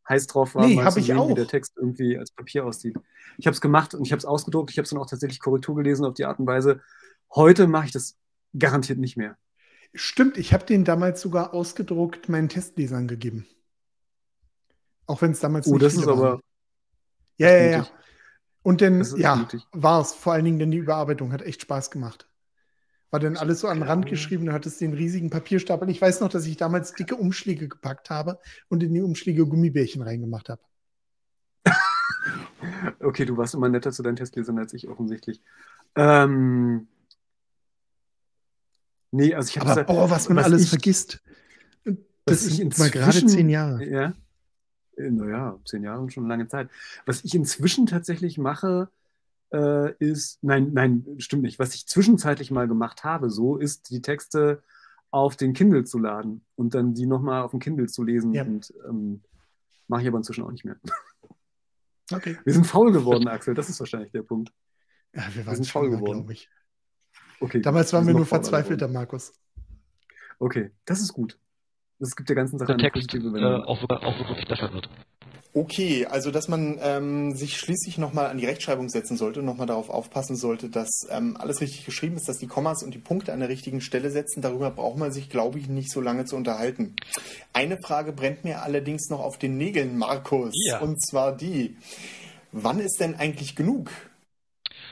heiß drauf war, nee, mal zu sehen, wie der Text irgendwie als Papier aussieht. Ich habe es gemacht und ich habe es ausgedruckt. Ich habe es dann auch tatsächlich Korrektur gelesen auf die Art und Weise. Heute mache ich das garantiert nicht mehr. Stimmt, ich habe den damals sogar ausgedruckt meinen Testlesern gegeben. Auch wenn es damals oh, nicht das ist waren. aber. Ja, ja, ja. Und dann, ja, war es. Vor allen Dingen, denn die Überarbeitung hat echt Spaß gemacht. War dann alles so an den Rand geschrieben, du hattest den riesigen Papierstapel. Ich weiß noch, dass ich damals dicke Umschläge gepackt habe und in die Umschläge Gummibärchen reingemacht habe. okay, du warst immer netter zu deinen Testlesern als ich offensichtlich. Ähm, Nee, also ich habe oh, was man was alles ich, vergisst. Das ist mal gerade zehn Jahre. Ja. Äh, naja, zehn Jahre schon eine lange Zeit. Was ich inzwischen tatsächlich mache, äh, ist, nein, nein, stimmt nicht. Was ich zwischenzeitlich mal gemacht habe, so ist die Texte auf den Kindle zu laden und dann die nochmal auf dem Kindle zu lesen. Ja. Und ähm, mache ich aber inzwischen auch nicht mehr. Okay. Wir sind faul geworden, Axel. Das ist wahrscheinlich der Punkt. Ja, wir, wir sind faul geworden. Okay, Damals waren wir nur verzweifelt, der Markus. Okay, das ist gut. Das gibt der ganzen Sache eine Text, positive Wendung. Äh, auch, auch wirklich besser wird. Okay, also dass man ähm, sich schließlich nochmal an die Rechtschreibung setzen sollte und nochmal darauf aufpassen sollte, dass ähm, alles richtig geschrieben ist, dass die Kommas und die Punkte an der richtigen Stelle setzen. Darüber braucht man sich, glaube ich, nicht so lange zu unterhalten. Eine Frage brennt mir allerdings noch auf den Nägeln, Markus. Ja. Und zwar die, wann ist denn eigentlich genug?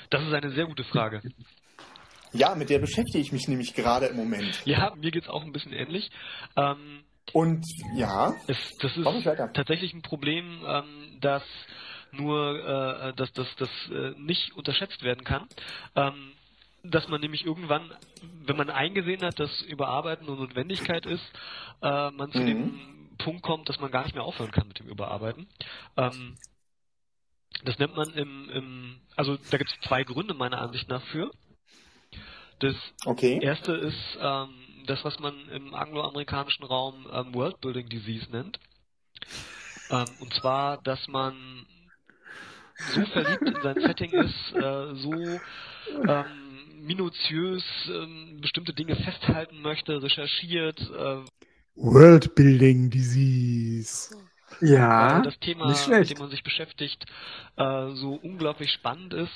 Das ist eine sehr gute Frage. Ja, mit der beschäftige ich mich nämlich gerade im Moment. Ja, mir geht es auch ein bisschen ähnlich. Ähm, und ja, es, das ist tatsächlich ein Problem, ähm, das nur, äh, dass das, das äh, nicht unterschätzt werden kann. Ähm, dass man nämlich irgendwann, wenn man eingesehen hat, dass Überarbeiten eine Notwendigkeit ist, äh, man zu mhm. dem Punkt kommt, dass man gar nicht mehr aufhören kann mit dem Überarbeiten. Ähm, das nennt man im, im also da gibt es zwei Gründe meiner Ansicht nach für. Das okay. erste ist ähm, das, was man im angloamerikanischen Raum ähm, Worldbuilding Disease nennt. Ähm, und zwar, dass man so verliebt in sein Setting ist, äh, so ähm, minutiös ähm, bestimmte Dinge festhalten möchte, recherchiert. Äh, Worldbuilding Disease. Ja, das Thema, mit dem man sich beschäftigt, äh, so unglaublich spannend ist,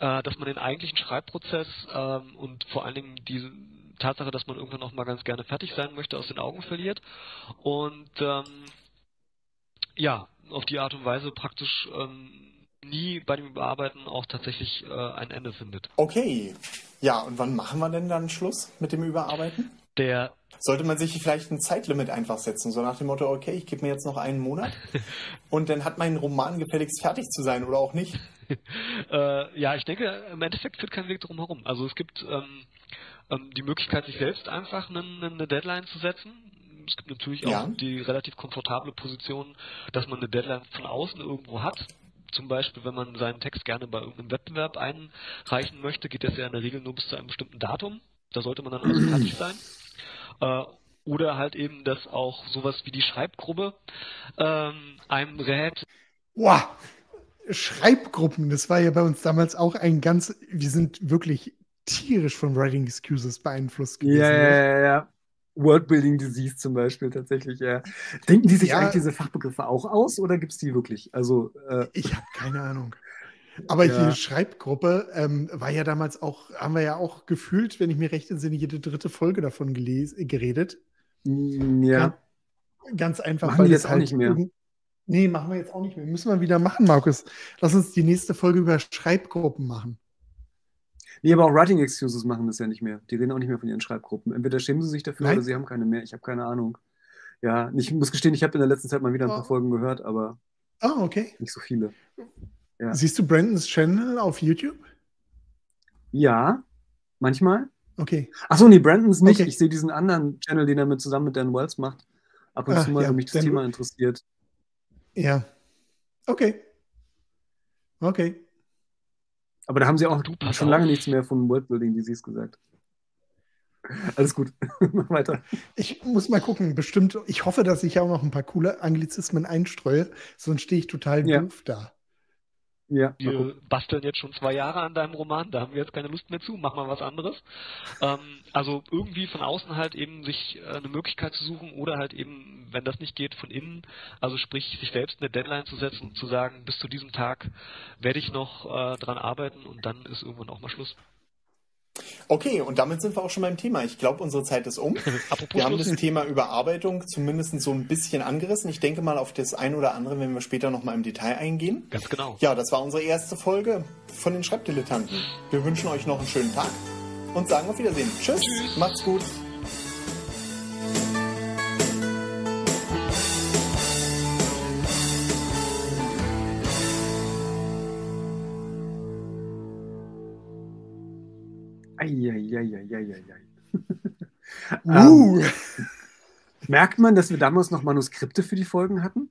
äh, dass man den eigentlichen Schreibprozess ähm, und vor allen Dingen diese Tatsache, dass man irgendwann noch mal ganz gerne fertig sein möchte, aus den Augen verliert und ähm, ja, auf die Art und Weise praktisch ähm, nie bei dem Überarbeiten auch tatsächlich äh, ein Ende findet. Okay. Ja, und wann machen wir denn dann Schluss mit dem Überarbeiten? Der sollte man sich vielleicht ein Zeitlimit einfach setzen, so nach dem Motto, okay, ich gebe mir jetzt noch einen Monat und dann hat mein Roman gefälligst fertig zu sein oder auch nicht. äh, ja, ich denke, im Endeffekt führt kein Weg drum herum. Also es gibt ähm, ähm, die Möglichkeit, sich selbst einfach eine, eine Deadline zu setzen. Es gibt natürlich auch ja. die relativ komfortable Position, dass man eine Deadline von außen irgendwo hat. Zum Beispiel, wenn man seinen Text gerne bei irgendeinem Wettbewerb einreichen möchte, geht das ja in der Regel nur bis zu einem bestimmten Datum. Da sollte man dann also fertig sein. Äh, oder halt eben, dass auch sowas wie die Schreibgruppe ähm, einem rät. Boah, Schreibgruppen, das war ja bei uns damals auch ein ganz, wir sind wirklich tierisch von Writing Excuses beeinflusst gewesen. Ja, ja, ja, ja. Worldbuilding Disease zum Beispiel tatsächlich, ja. Denken die sich ja. eigentlich diese Fachbegriffe auch aus oder gibt es die wirklich? Also, äh, ich habe keine Ahnung. Aber ja. die Schreibgruppe ähm, war ja damals auch, haben wir ja auch gefühlt, wenn ich mir recht entsinne, jede dritte Folge davon geredet. Mm, ja. Ganz einfach. Machen weil die jetzt auch halt nicht mehr. Nee, machen wir jetzt auch nicht mehr. Müssen wir wieder machen, Markus. Lass uns die nächste Folge über Schreibgruppen machen. Nee, aber auch Writing Excuses machen das ja nicht mehr. Die reden auch nicht mehr von ihren Schreibgruppen. Entweder schämen sie sich dafür Nein. oder sie haben keine mehr. Ich habe keine Ahnung. Ja, ich muss gestehen, ich habe in der letzten Zeit mal wieder ein paar oh. Folgen gehört, aber oh, okay. nicht so viele. Ja. Siehst du Brandons Channel auf YouTube? Ja, manchmal. Okay. Achso, nee, Brandons nicht. Okay. Ich sehe diesen anderen Channel, den er mit zusammen mit Dan Wells macht. Ab und Ach, zu mal, ja, wenn mich das Thema interessiert. Ja. Okay. Okay. Aber da haben sie auch schon lange nichts mehr von Worldbuilding Disease gesagt. Alles gut, mach weiter. Ich muss mal gucken, bestimmt, ich hoffe, dass ich auch noch ein paar coole Anglizismen einstreue, sonst stehe ich total ja. doof da. Ja, wir basteln jetzt schon zwei Jahre an deinem Roman, da haben wir jetzt keine Lust mehr zu, mach mal was anderes. Ähm, also irgendwie von außen halt eben sich äh, eine Möglichkeit zu suchen oder halt eben, wenn das nicht geht, von innen, also sprich sich selbst eine Deadline zu setzen und zu sagen, bis zu diesem Tag werde ich noch äh, dran arbeiten und dann ist irgendwann auch mal Schluss. Okay, und damit sind wir auch schon beim Thema. Ich glaube, unsere Zeit ist um. wir haben das Thema Überarbeitung zumindest so ein bisschen angerissen. Ich denke mal auf das ein oder andere, wenn wir später nochmal im Detail eingehen. Ganz genau. Ja, das war unsere erste Folge von den Schreibdilettanten. Wir wünschen euch noch einen schönen Tag und sagen auf Wiedersehen. Tschüss. Tschüss. macht's gut. Eieieiei. uh. ähm, merkt man, dass wir damals noch Manuskripte für die Folgen hatten?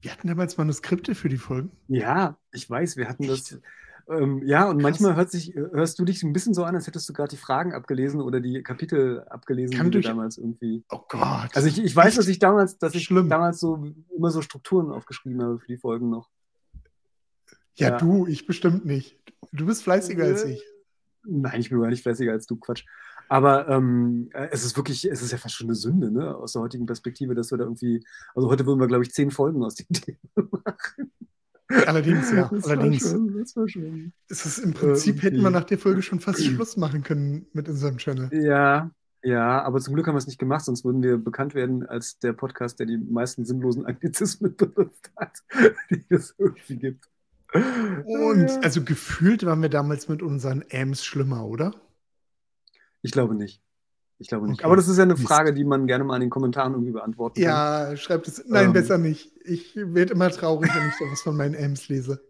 Wir hatten damals Manuskripte für die Folgen? Ja, ich weiß, wir hatten Echt? das. Ähm, ja, und Krass. manchmal hört sich, hörst du dich ein bisschen so an, als hättest du gerade die Fragen abgelesen oder die Kapitel abgelesen, Kann die durch... damals irgendwie. Oh Gott. Also ich, ich weiß, dass ich damals, dass ich Schlimm. damals so immer so Strukturen aufgeschrieben habe für die Folgen noch. Ja, ja. du, ich bestimmt nicht. Du bist fleißiger als ich. Nein, ich bin gar nicht fleißiger als du, Quatsch. Aber ähm, äh, es ist wirklich, es ist ja fast schon eine Sünde, ne, aus der heutigen Perspektive, dass wir da irgendwie, also heute würden wir, glaube ich, zehn Folgen aus dem Thema machen. Allerdings, ja. Das allerdings. War schon, das war schon. Es ist, Im Prinzip äh, hätten wir nach der Folge schon fast Schluss machen können mit unserem Channel. Ja, ja, aber zum Glück haben wir es nicht gemacht, sonst würden wir bekannt werden als der Podcast, der die meisten sinnlosen Anglizismen benutzt hat, die es irgendwie gibt. Und ja. also gefühlt waren wir damals mit unseren Ams schlimmer, oder? Ich glaube nicht. Ich glaube nicht. Okay. Aber das ist ja eine Frage, die man gerne mal in den Kommentaren irgendwie beantworten kann. Ja, schreibt es. Nein, ähm. besser nicht. Ich werde immer traurig, wenn ich da was von meinen Ams lese.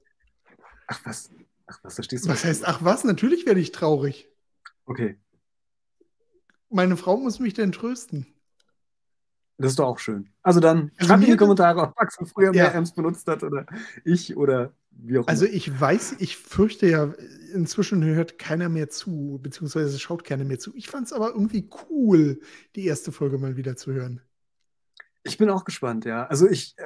Ach was? Ach was, verstehst du? Was heißt, ach was? Natürlich werde ich traurig. Okay. Meine Frau muss mich denn trösten. Das ist doch auch schön. Also dann also schreibt in die Kommentare, ob Axel früher ja. mehr Amps benutzt hat oder ich oder wie auch also immer. Also ich weiß, ich fürchte ja, inzwischen hört keiner mehr zu, beziehungsweise schaut keiner mehr zu. Ich fand es aber irgendwie cool, die erste Folge mal wieder zu hören. Ich bin auch gespannt, ja. Also ich,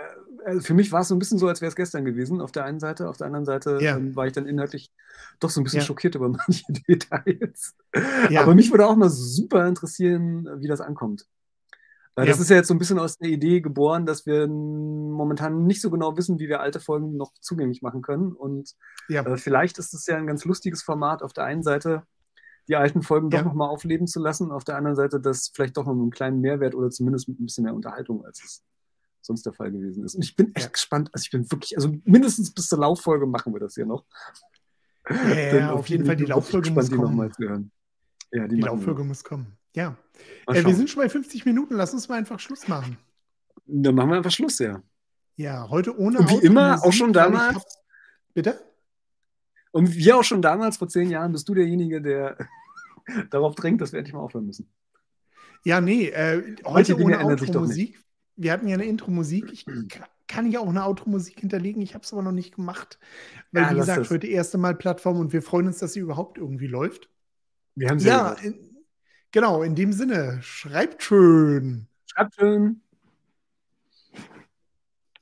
äh, für mich war es so ein bisschen so, als wäre es gestern gewesen, auf der einen Seite. Auf der anderen Seite ja. ähm, war ich dann inhaltlich doch so ein bisschen ja. schockiert über manche Details. Ja. Aber mich würde auch mal super interessieren, wie das ankommt. Weil ja. das ist ja jetzt so ein bisschen aus der Idee geboren, dass wir momentan nicht so genau wissen, wie wir alte Folgen noch zugänglich machen können. Und ja. äh, vielleicht ist es ja ein ganz lustiges Format, auf der einen Seite die alten Folgen ja. doch nochmal aufleben zu lassen, auf der anderen Seite das vielleicht doch noch einen kleinen Mehrwert oder zumindest mit ein bisschen mehr Unterhaltung, als es sonst der Fall gewesen ist. Und ich bin echt gespannt. Also ich bin wirklich, also mindestens bis zur Lauffolge machen wir das hier noch. Ja, ja auf jeden Fall die Lauffolge muss kommen. Ja, die, die Lauffolge muss kommen. Ja. Äh, wir sind schon bei 50 Minuten. Lass uns mal einfach Schluss machen. Dann machen wir einfach Schluss, ja. Ja, heute ohne Und wie Auto immer, auch schon damals. Hab... Bitte? Und wie auch schon damals, vor zehn Jahren, bist du derjenige, der darauf drängt, dass wir endlich mal aufhören müssen. Ja, nee, äh, heute ohne Outro-Musik. Wir hatten ja eine Intro-Musik. Ich kann ja auch eine Outro-Musik hinterlegen. Ich habe es aber noch nicht gemacht. Weil, ja, wie gesagt, das. heute erste Mal Plattform und wir freuen uns, dass sie überhaupt irgendwie läuft. Wir haben sie ja, in, genau, in dem Sinne, schreibt schön. Schreibt schön.